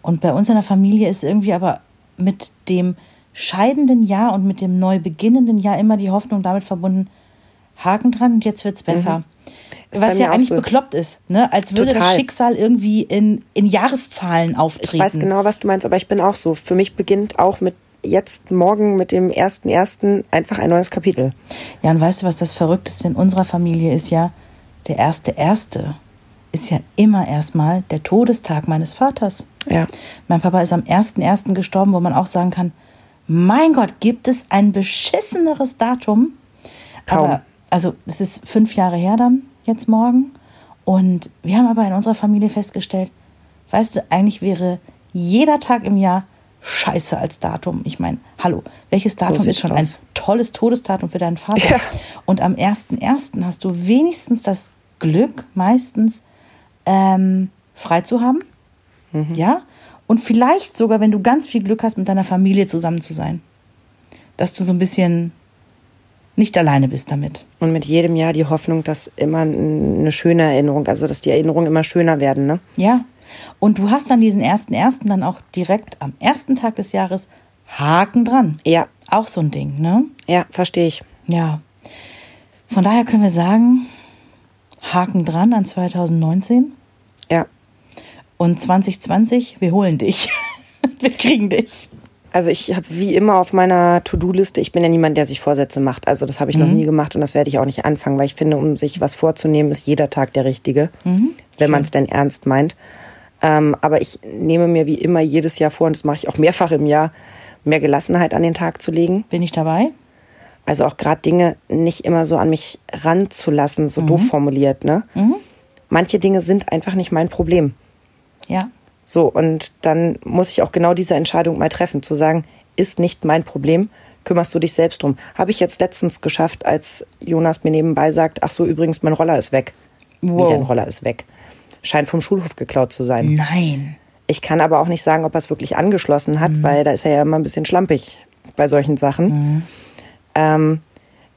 [SPEAKER 1] Und bei uns in der Familie ist irgendwie aber mit dem scheidenden Jahr und mit dem neu beginnenden Jahr immer die Hoffnung damit verbunden, Haken dran und jetzt wird's besser.
[SPEAKER 2] Mhm.
[SPEAKER 1] Was ja eigentlich
[SPEAKER 2] so.
[SPEAKER 1] bekloppt ist, ne? als würde das
[SPEAKER 2] Total.
[SPEAKER 1] Schicksal irgendwie in, in Jahreszahlen auftreten.
[SPEAKER 2] Ich weiß genau, was du meinst, aber ich bin auch so. Für mich beginnt auch mit jetzt morgen mit dem ersten ersten einfach ein neues Kapitel.
[SPEAKER 1] Ja, und weißt du, was das Verrückteste in unserer Familie ist ja, der erste erste ist ja immer erstmal der Todestag meines Vaters.
[SPEAKER 2] Ja.
[SPEAKER 1] Mein Papa ist am 1.1. gestorben, wo man auch sagen kann, mein Gott, gibt es ein beschisseneres Datum?
[SPEAKER 2] Kaum.
[SPEAKER 1] Aber, also, es ist fünf Jahre her dann, jetzt morgen. Und wir haben aber in unserer Familie festgestellt, weißt du, eigentlich wäre jeder Tag im Jahr scheiße als Datum. Ich meine, hallo, welches Datum ist
[SPEAKER 2] sieht's
[SPEAKER 1] schon ein
[SPEAKER 2] aus.
[SPEAKER 1] tolles Todesdatum für deinen Vater?
[SPEAKER 2] Ja.
[SPEAKER 1] Und am 1.1. hast du wenigstens das Glück, meistens ähm, frei zu haben.
[SPEAKER 2] Mhm.
[SPEAKER 1] Ja? Und vielleicht sogar, wenn du ganz viel Glück hast, mit deiner Familie zusammen zu sein. Dass du so ein bisschen nicht alleine bist damit.
[SPEAKER 2] Und mit jedem Jahr die Hoffnung, dass immer eine schöne Erinnerung, also dass die Erinnerungen immer schöner werden, ne?
[SPEAKER 1] Ja. Und du hast dann diesen ersten ersten dann auch direkt am ersten Tag des Jahres Haken dran.
[SPEAKER 2] Ja,
[SPEAKER 1] Auch so ein Ding, ne?
[SPEAKER 2] ja, verstehe ich.
[SPEAKER 1] Ja. Von daher können wir sagen, Haken dran an 2019
[SPEAKER 2] Ja.
[SPEAKER 1] Und 2020, wir holen dich. wir kriegen dich.
[SPEAKER 2] Also ich habe wie immer auf meiner To-Do-Liste, ich bin ja niemand, der sich Vorsätze macht. Also das habe ich noch nie gemacht und das werde ich auch nicht anfangen, weil ich finde, um sich was vorzunehmen, ist jeder Tag der richtige, wenn man es denn ernst meint. Ähm, aber ich nehme mir wie immer jedes Jahr vor, und das mache ich auch mehrfach im Jahr, mehr Gelassenheit an den Tag zu legen.
[SPEAKER 1] Bin ich dabei?
[SPEAKER 2] Also auch gerade Dinge nicht immer so an mich ranzulassen, so doof formuliert. Ne? Manche Dinge sind einfach nicht mein Problem.
[SPEAKER 1] Ja.
[SPEAKER 2] So, und dann muss ich auch genau diese Entscheidung mal treffen, zu sagen, ist nicht mein Problem, kümmerst du dich selbst drum. Habe ich jetzt letztens geschafft, als Jonas mir nebenbei sagt, ach so, übrigens, mein Roller ist weg.
[SPEAKER 1] Wow.
[SPEAKER 2] Wie dein Roller ist weg. Scheint vom Schulhof geklaut zu sein.
[SPEAKER 1] Nein.
[SPEAKER 2] Ich kann aber auch nicht sagen, ob er es wirklich angeschlossen hat, weil da ist er ja immer ein bisschen schlampig bei solchen Sachen. Ähm,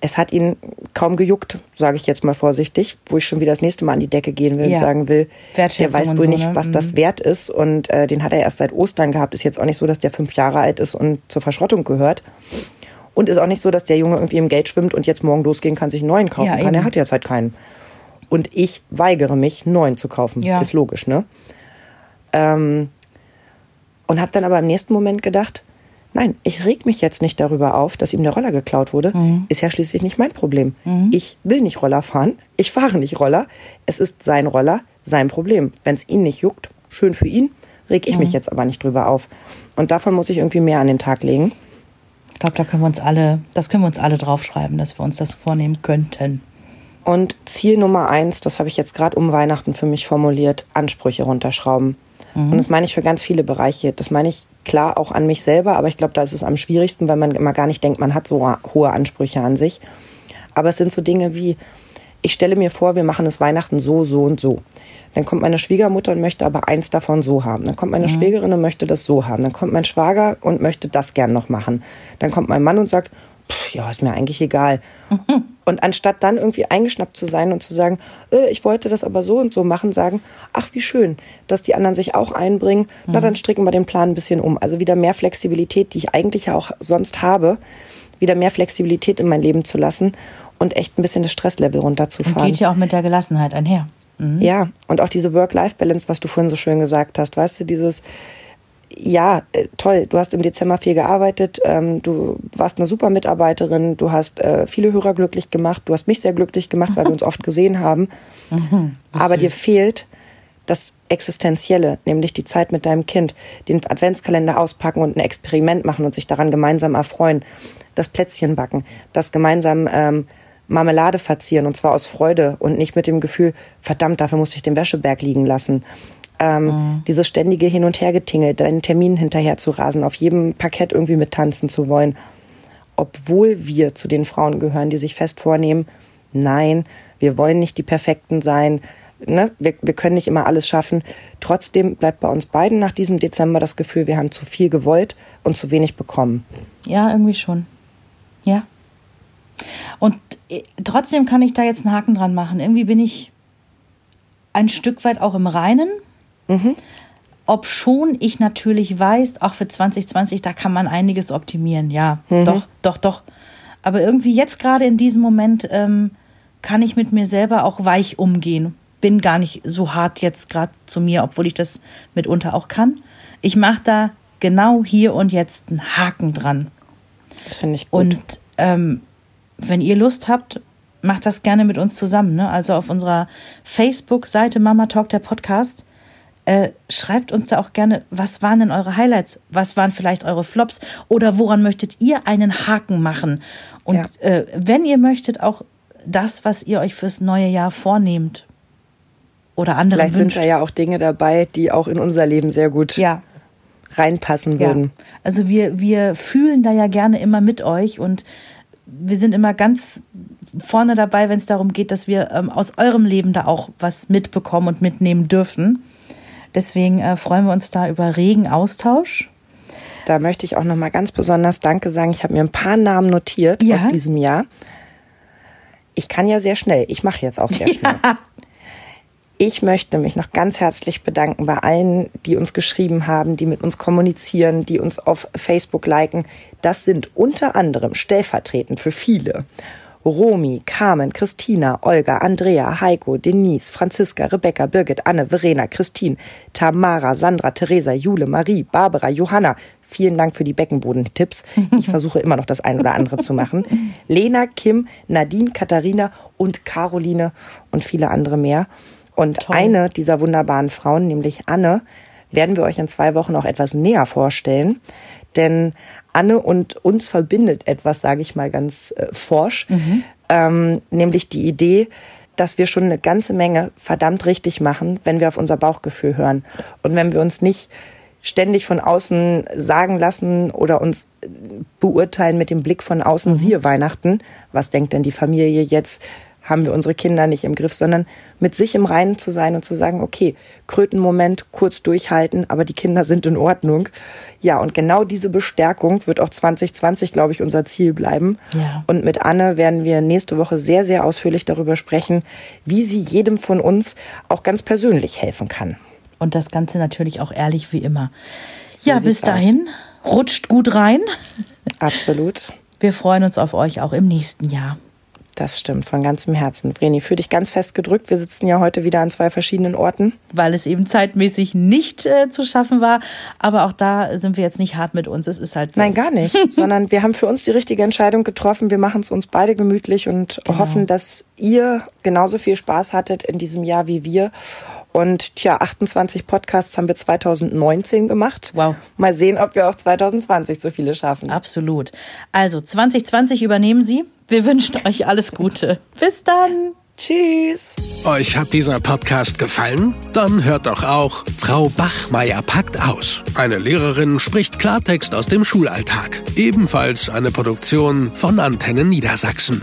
[SPEAKER 2] es hat ihn kaum gejuckt, sage ich jetzt mal vorsichtig, wo ich schon wieder das nächste Mal an die Decke gehen will
[SPEAKER 1] Ja.
[SPEAKER 2] und sagen will, der weiß wohl
[SPEAKER 1] so,
[SPEAKER 2] nicht,
[SPEAKER 1] ne?
[SPEAKER 2] was das
[SPEAKER 1] Mhm.
[SPEAKER 2] wert ist. Und äh, den hat er erst seit Ostern gehabt. Ist jetzt auch nicht so, dass der fünf Jahre alt ist und zur Verschrottung gehört. Und ist auch nicht so, dass der Junge irgendwie im Geld schwimmt und jetzt morgen losgehen kann, sich einen neuen kaufen
[SPEAKER 1] Ja,
[SPEAKER 2] kann.
[SPEAKER 1] eben.
[SPEAKER 2] Er hat jetzt halt keinen. Und ich weigere mich, einen neuen zu kaufen.
[SPEAKER 1] Ja.
[SPEAKER 2] Ist logisch, ne? Ähm, und habe dann aber im nächsten Moment gedacht, nein, ich reg mich jetzt nicht darüber auf, dass ihm der Roller geklaut wurde. Ist ja schließlich nicht mein Problem. Ich will nicht Roller fahren. Ich fahre nicht Roller. Es ist sein Roller, sein Problem. Wenn es ihn nicht juckt, schön für ihn. reg ich mich jetzt aber nicht drüber auf. Und davon muss ich irgendwie mehr an den Tag legen.
[SPEAKER 1] Ich glaube, da können wir uns alle, das können wir uns alle draufschreiben, dass wir uns das vornehmen könnten.
[SPEAKER 2] Und Ziel Nummer eins, das habe ich jetzt gerade um Weihnachten für mich formuliert, Ansprüche runterschrauben. Und das meine ich für ganz viele Bereiche. Das meine ich klar auch an mich selber, aber ich glaube, da ist es am schwierigsten, weil man immer gar nicht denkt, man hat so hohe Ansprüche an sich. Aber es sind so Dinge wie, ich stelle mir vor, wir machen es Weihnachten so, so und so. Dann kommt meine Schwiegermutter und möchte aber eins davon so haben. Dann kommt meine mhm. Schwägerin und möchte das so haben. Dann kommt mein Schwager und möchte das gern noch machen. Dann kommt mein Mann und sagt, pff, ja, ist mir eigentlich egal. Mhm. Und anstatt dann irgendwie eingeschnappt zu sein und zu sagen, äh, ich wollte das aber so und so machen, sagen, ach, wie schön, dass die anderen sich auch einbringen. Mhm. Na, dann stricken wir den Plan ein bisschen um. Also wieder mehr Flexibilität, die ich eigentlich ja auch sonst habe, wieder mehr Flexibilität in mein Leben zu lassen und echt ein bisschen das Stresslevel runterzufahren. Und
[SPEAKER 1] geht ja auch mit der Gelassenheit einher.
[SPEAKER 2] Mhm. Ja, und auch diese Work-Life-Balance, was du vorhin so schön gesagt hast, weißt du, dieses, ja, äh, toll, du hast im Dezember viel gearbeitet, ähm, du warst eine super Mitarbeiterin, du hast äh, viele Hörer glücklich gemacht, du hast mich sehr glücklich gemacht, weil wir uns oft gesehen haben. Mhm, Aber dir fehlt das Existenzielle, nämlich die Zeit mit deinem Kind, den Adventskalender auspacken und ein Experiment machen und sich daran gemeinsam erfreuen, das Plätzchen backen, das gemeinsam ähm, Marmelade verzieren. Und zwar aus Freude und nicht mit dem Gefühl, verdammt, dafür musste ich den Wäscheberg liegen lassen ähm, mhm. Dieses ständige Hin- und Hergetingel, deinen Termin hinterher zu rasen, auf jedem Parkett irgendwie mittanzen zu wollen. Obwohl wir zu den Frauen gehören, die sich fest vornehmen, nein, wir wollen nicht die Perfekten sein, ne? wir, wir können nicht immer alles schaffen. Trotzdem bleibt bei uns beiden nach diesem Dezember das Gefühl, wir haben zu viel gewollt und zu wenig bekommen.
[SPEAKER 1] Ja, irgendwie schon. Ja. Und äh, trotzdem kann ich da jetzt einen Haken dran machen. Irgendwie bin ich ein Stück weit auch im Reinen Mhm. Ob schon ich natürlich weiß, auch für 2020, da kann man einiges optimieren. Ja, mhm. doch, doch, doch. Aber irgendwie jetzt gerade in diesem Moment ähm, kann ich mit mir selber auch weich umgehen. Bin gar nicht so hart jetzt gerade zu mir, obwohl ich das mitunter auch kann. Ich mache da genau hier und jetzt einen Haken dran.
[SPEAKER 2] Das finde ich gut.
[SPEAKER 1] Und ähm, wenn ihr Lust habt, macht das gerne mit uns zusammen. Ne? Also auf unserer Facebook-Seite Mama Talk, der Podcast, äh, schreibt uns da auch gerne, was waren denn eure Highlights? Was waren vielleicht eure Flops? Oder woran möchtet ihr einen Haken machen? Und ja. äh, wenn ihr möchtet, auch das, was ihr euch fürs neue Jahr vornehmt. Oder andere
[SPEAKER 2] Vielleicht wünscht. sind da ja auch Dinge dabei, die auch in unser Leben sehr gut ja. reinpassen würden. Ja.
[SPEAKER 1] Also wir, wir fühlen da ja gerne immer mit euch und wir sind immer ganz vorne dabei, wenn es darum geht, dass wir ähm, aus eurem Leben da auch was mitbekommen und mitnehmen dürfen. Deswegen äh, freuen wir uns da über regen Austausch.
[SPEAKER 2] Da möchte ich auch noch mal ganz besonders Danke sagen. Ich habe mir ein paar Namen notiert ja. aus diesem Jahr. Ich kann ja sehr schnell. Ich mache jetzt auch sehr schnell. Ja. Ich möchte mich noch ganz herzlich bedanken bei allen, die uns geschrieben haben, die mit uns kommunizieren, die uns auf Facebook liken. Das sind unter anderem stellvertretend für viele Romy, Carmen, Christina, Olga, Andrea, Heiko, Denise, Franziska, Rebecca, Birgit, Anne, Verena, Christine, Tamara, Sandra, Theresa, Jule, Marie, Barbara, Johanna. Vielen Dank für die Beckenbodentipps. Ich versuche immer noch das ein oder andere zu machen. Lena, Kim, Nadine, Katharina und Caroline und viele andere mehr. Und Toll. eine dieser wunderbaren Frauen, nämlich Anne, werden wir euch in zwei Wochen auch etwas näher vorstellen. Denn Anne und uns verbindet etwas, sage ich mal ganz äh, forsch, mhm. ähm, nämlich die Idee, dass wir schon eine ganze Menge verdammt richtig machen, wenn wir auf unser Bauchgefühl hören und wenn wir uns nicht ständig von außen sagen lassen oder uns äh, beurteilen mit dem Blick von außen, mhm. siehe Weihnachten, was denkt denn die Familie jetzt, haben wir unsere Kinder nicht im Griff, sondern mit sich im Reinen zu sein und zu sagen, okay, Krötenmoment, kurz durchhalten, aber die Kinder sind in Ordnung. Ja, und genau diese Bestärkung wird auch 2020, glaube ich, unser Ziel bleiben. Ja. Und mit Anne werden wir nächste Woche sehr, sehr ausführlich darüber sprechen, wie sie jedem von uns auch ganz persönlich helfen kann.
[SPEAKER 1] Und das Ganze natürlich auch ehrlich wie immer. So ja, bis dahin, aus. rutscht gut rein.
[SPEAKER 2] Absolut.
[SPEAKER 1] Wir freuen uns auf euch auch im nächsten Jahr.
[SPEAKER 2] Das stimmt, von ganzem Herzen. Vreni, fühl dich ganz fest gedrückt. Wir sitzen ja heute wieder an zwei verschiedenen Orten.
[SPEAKER 1] Weil es eben zeitmäßig nicht äh, zu schaffen war. Aber auch da sind wir jetzt nicht hart mit uns. Es ist halt so.
[SPEAKER 2] Nein, gar nicht. Sondern wir haben für uns die richtige Entscheidung getroffen. Wir machen es uns beide gemütlich und genau. hoffen, dass ihr genauso viel Spaß hattet in diesem Jahr wie wir. Und tja, 28 Podcasts haben wir 2019 gemacht.
[SPEAKER 1] Wow.
[SPEAKER 2] Mal sehen, ob wir auch 2020 so viele schaffen.
[SPEAKER 1] Absolut. Also 2020 übernehmen Sie. Wir wünschen euch alles Gute. Bis dann.
[SPEAKER 2] Tschüss.
[SPEAKER 3] Euch hat dieser Podcast gefallen? Dann hört doch auch Frau Bachmeier packt aus. Eine Lehrerin spricht Klartext aus dem Schulalltag. Ebenfalls eine Produktion von Antennen Niedersachsen.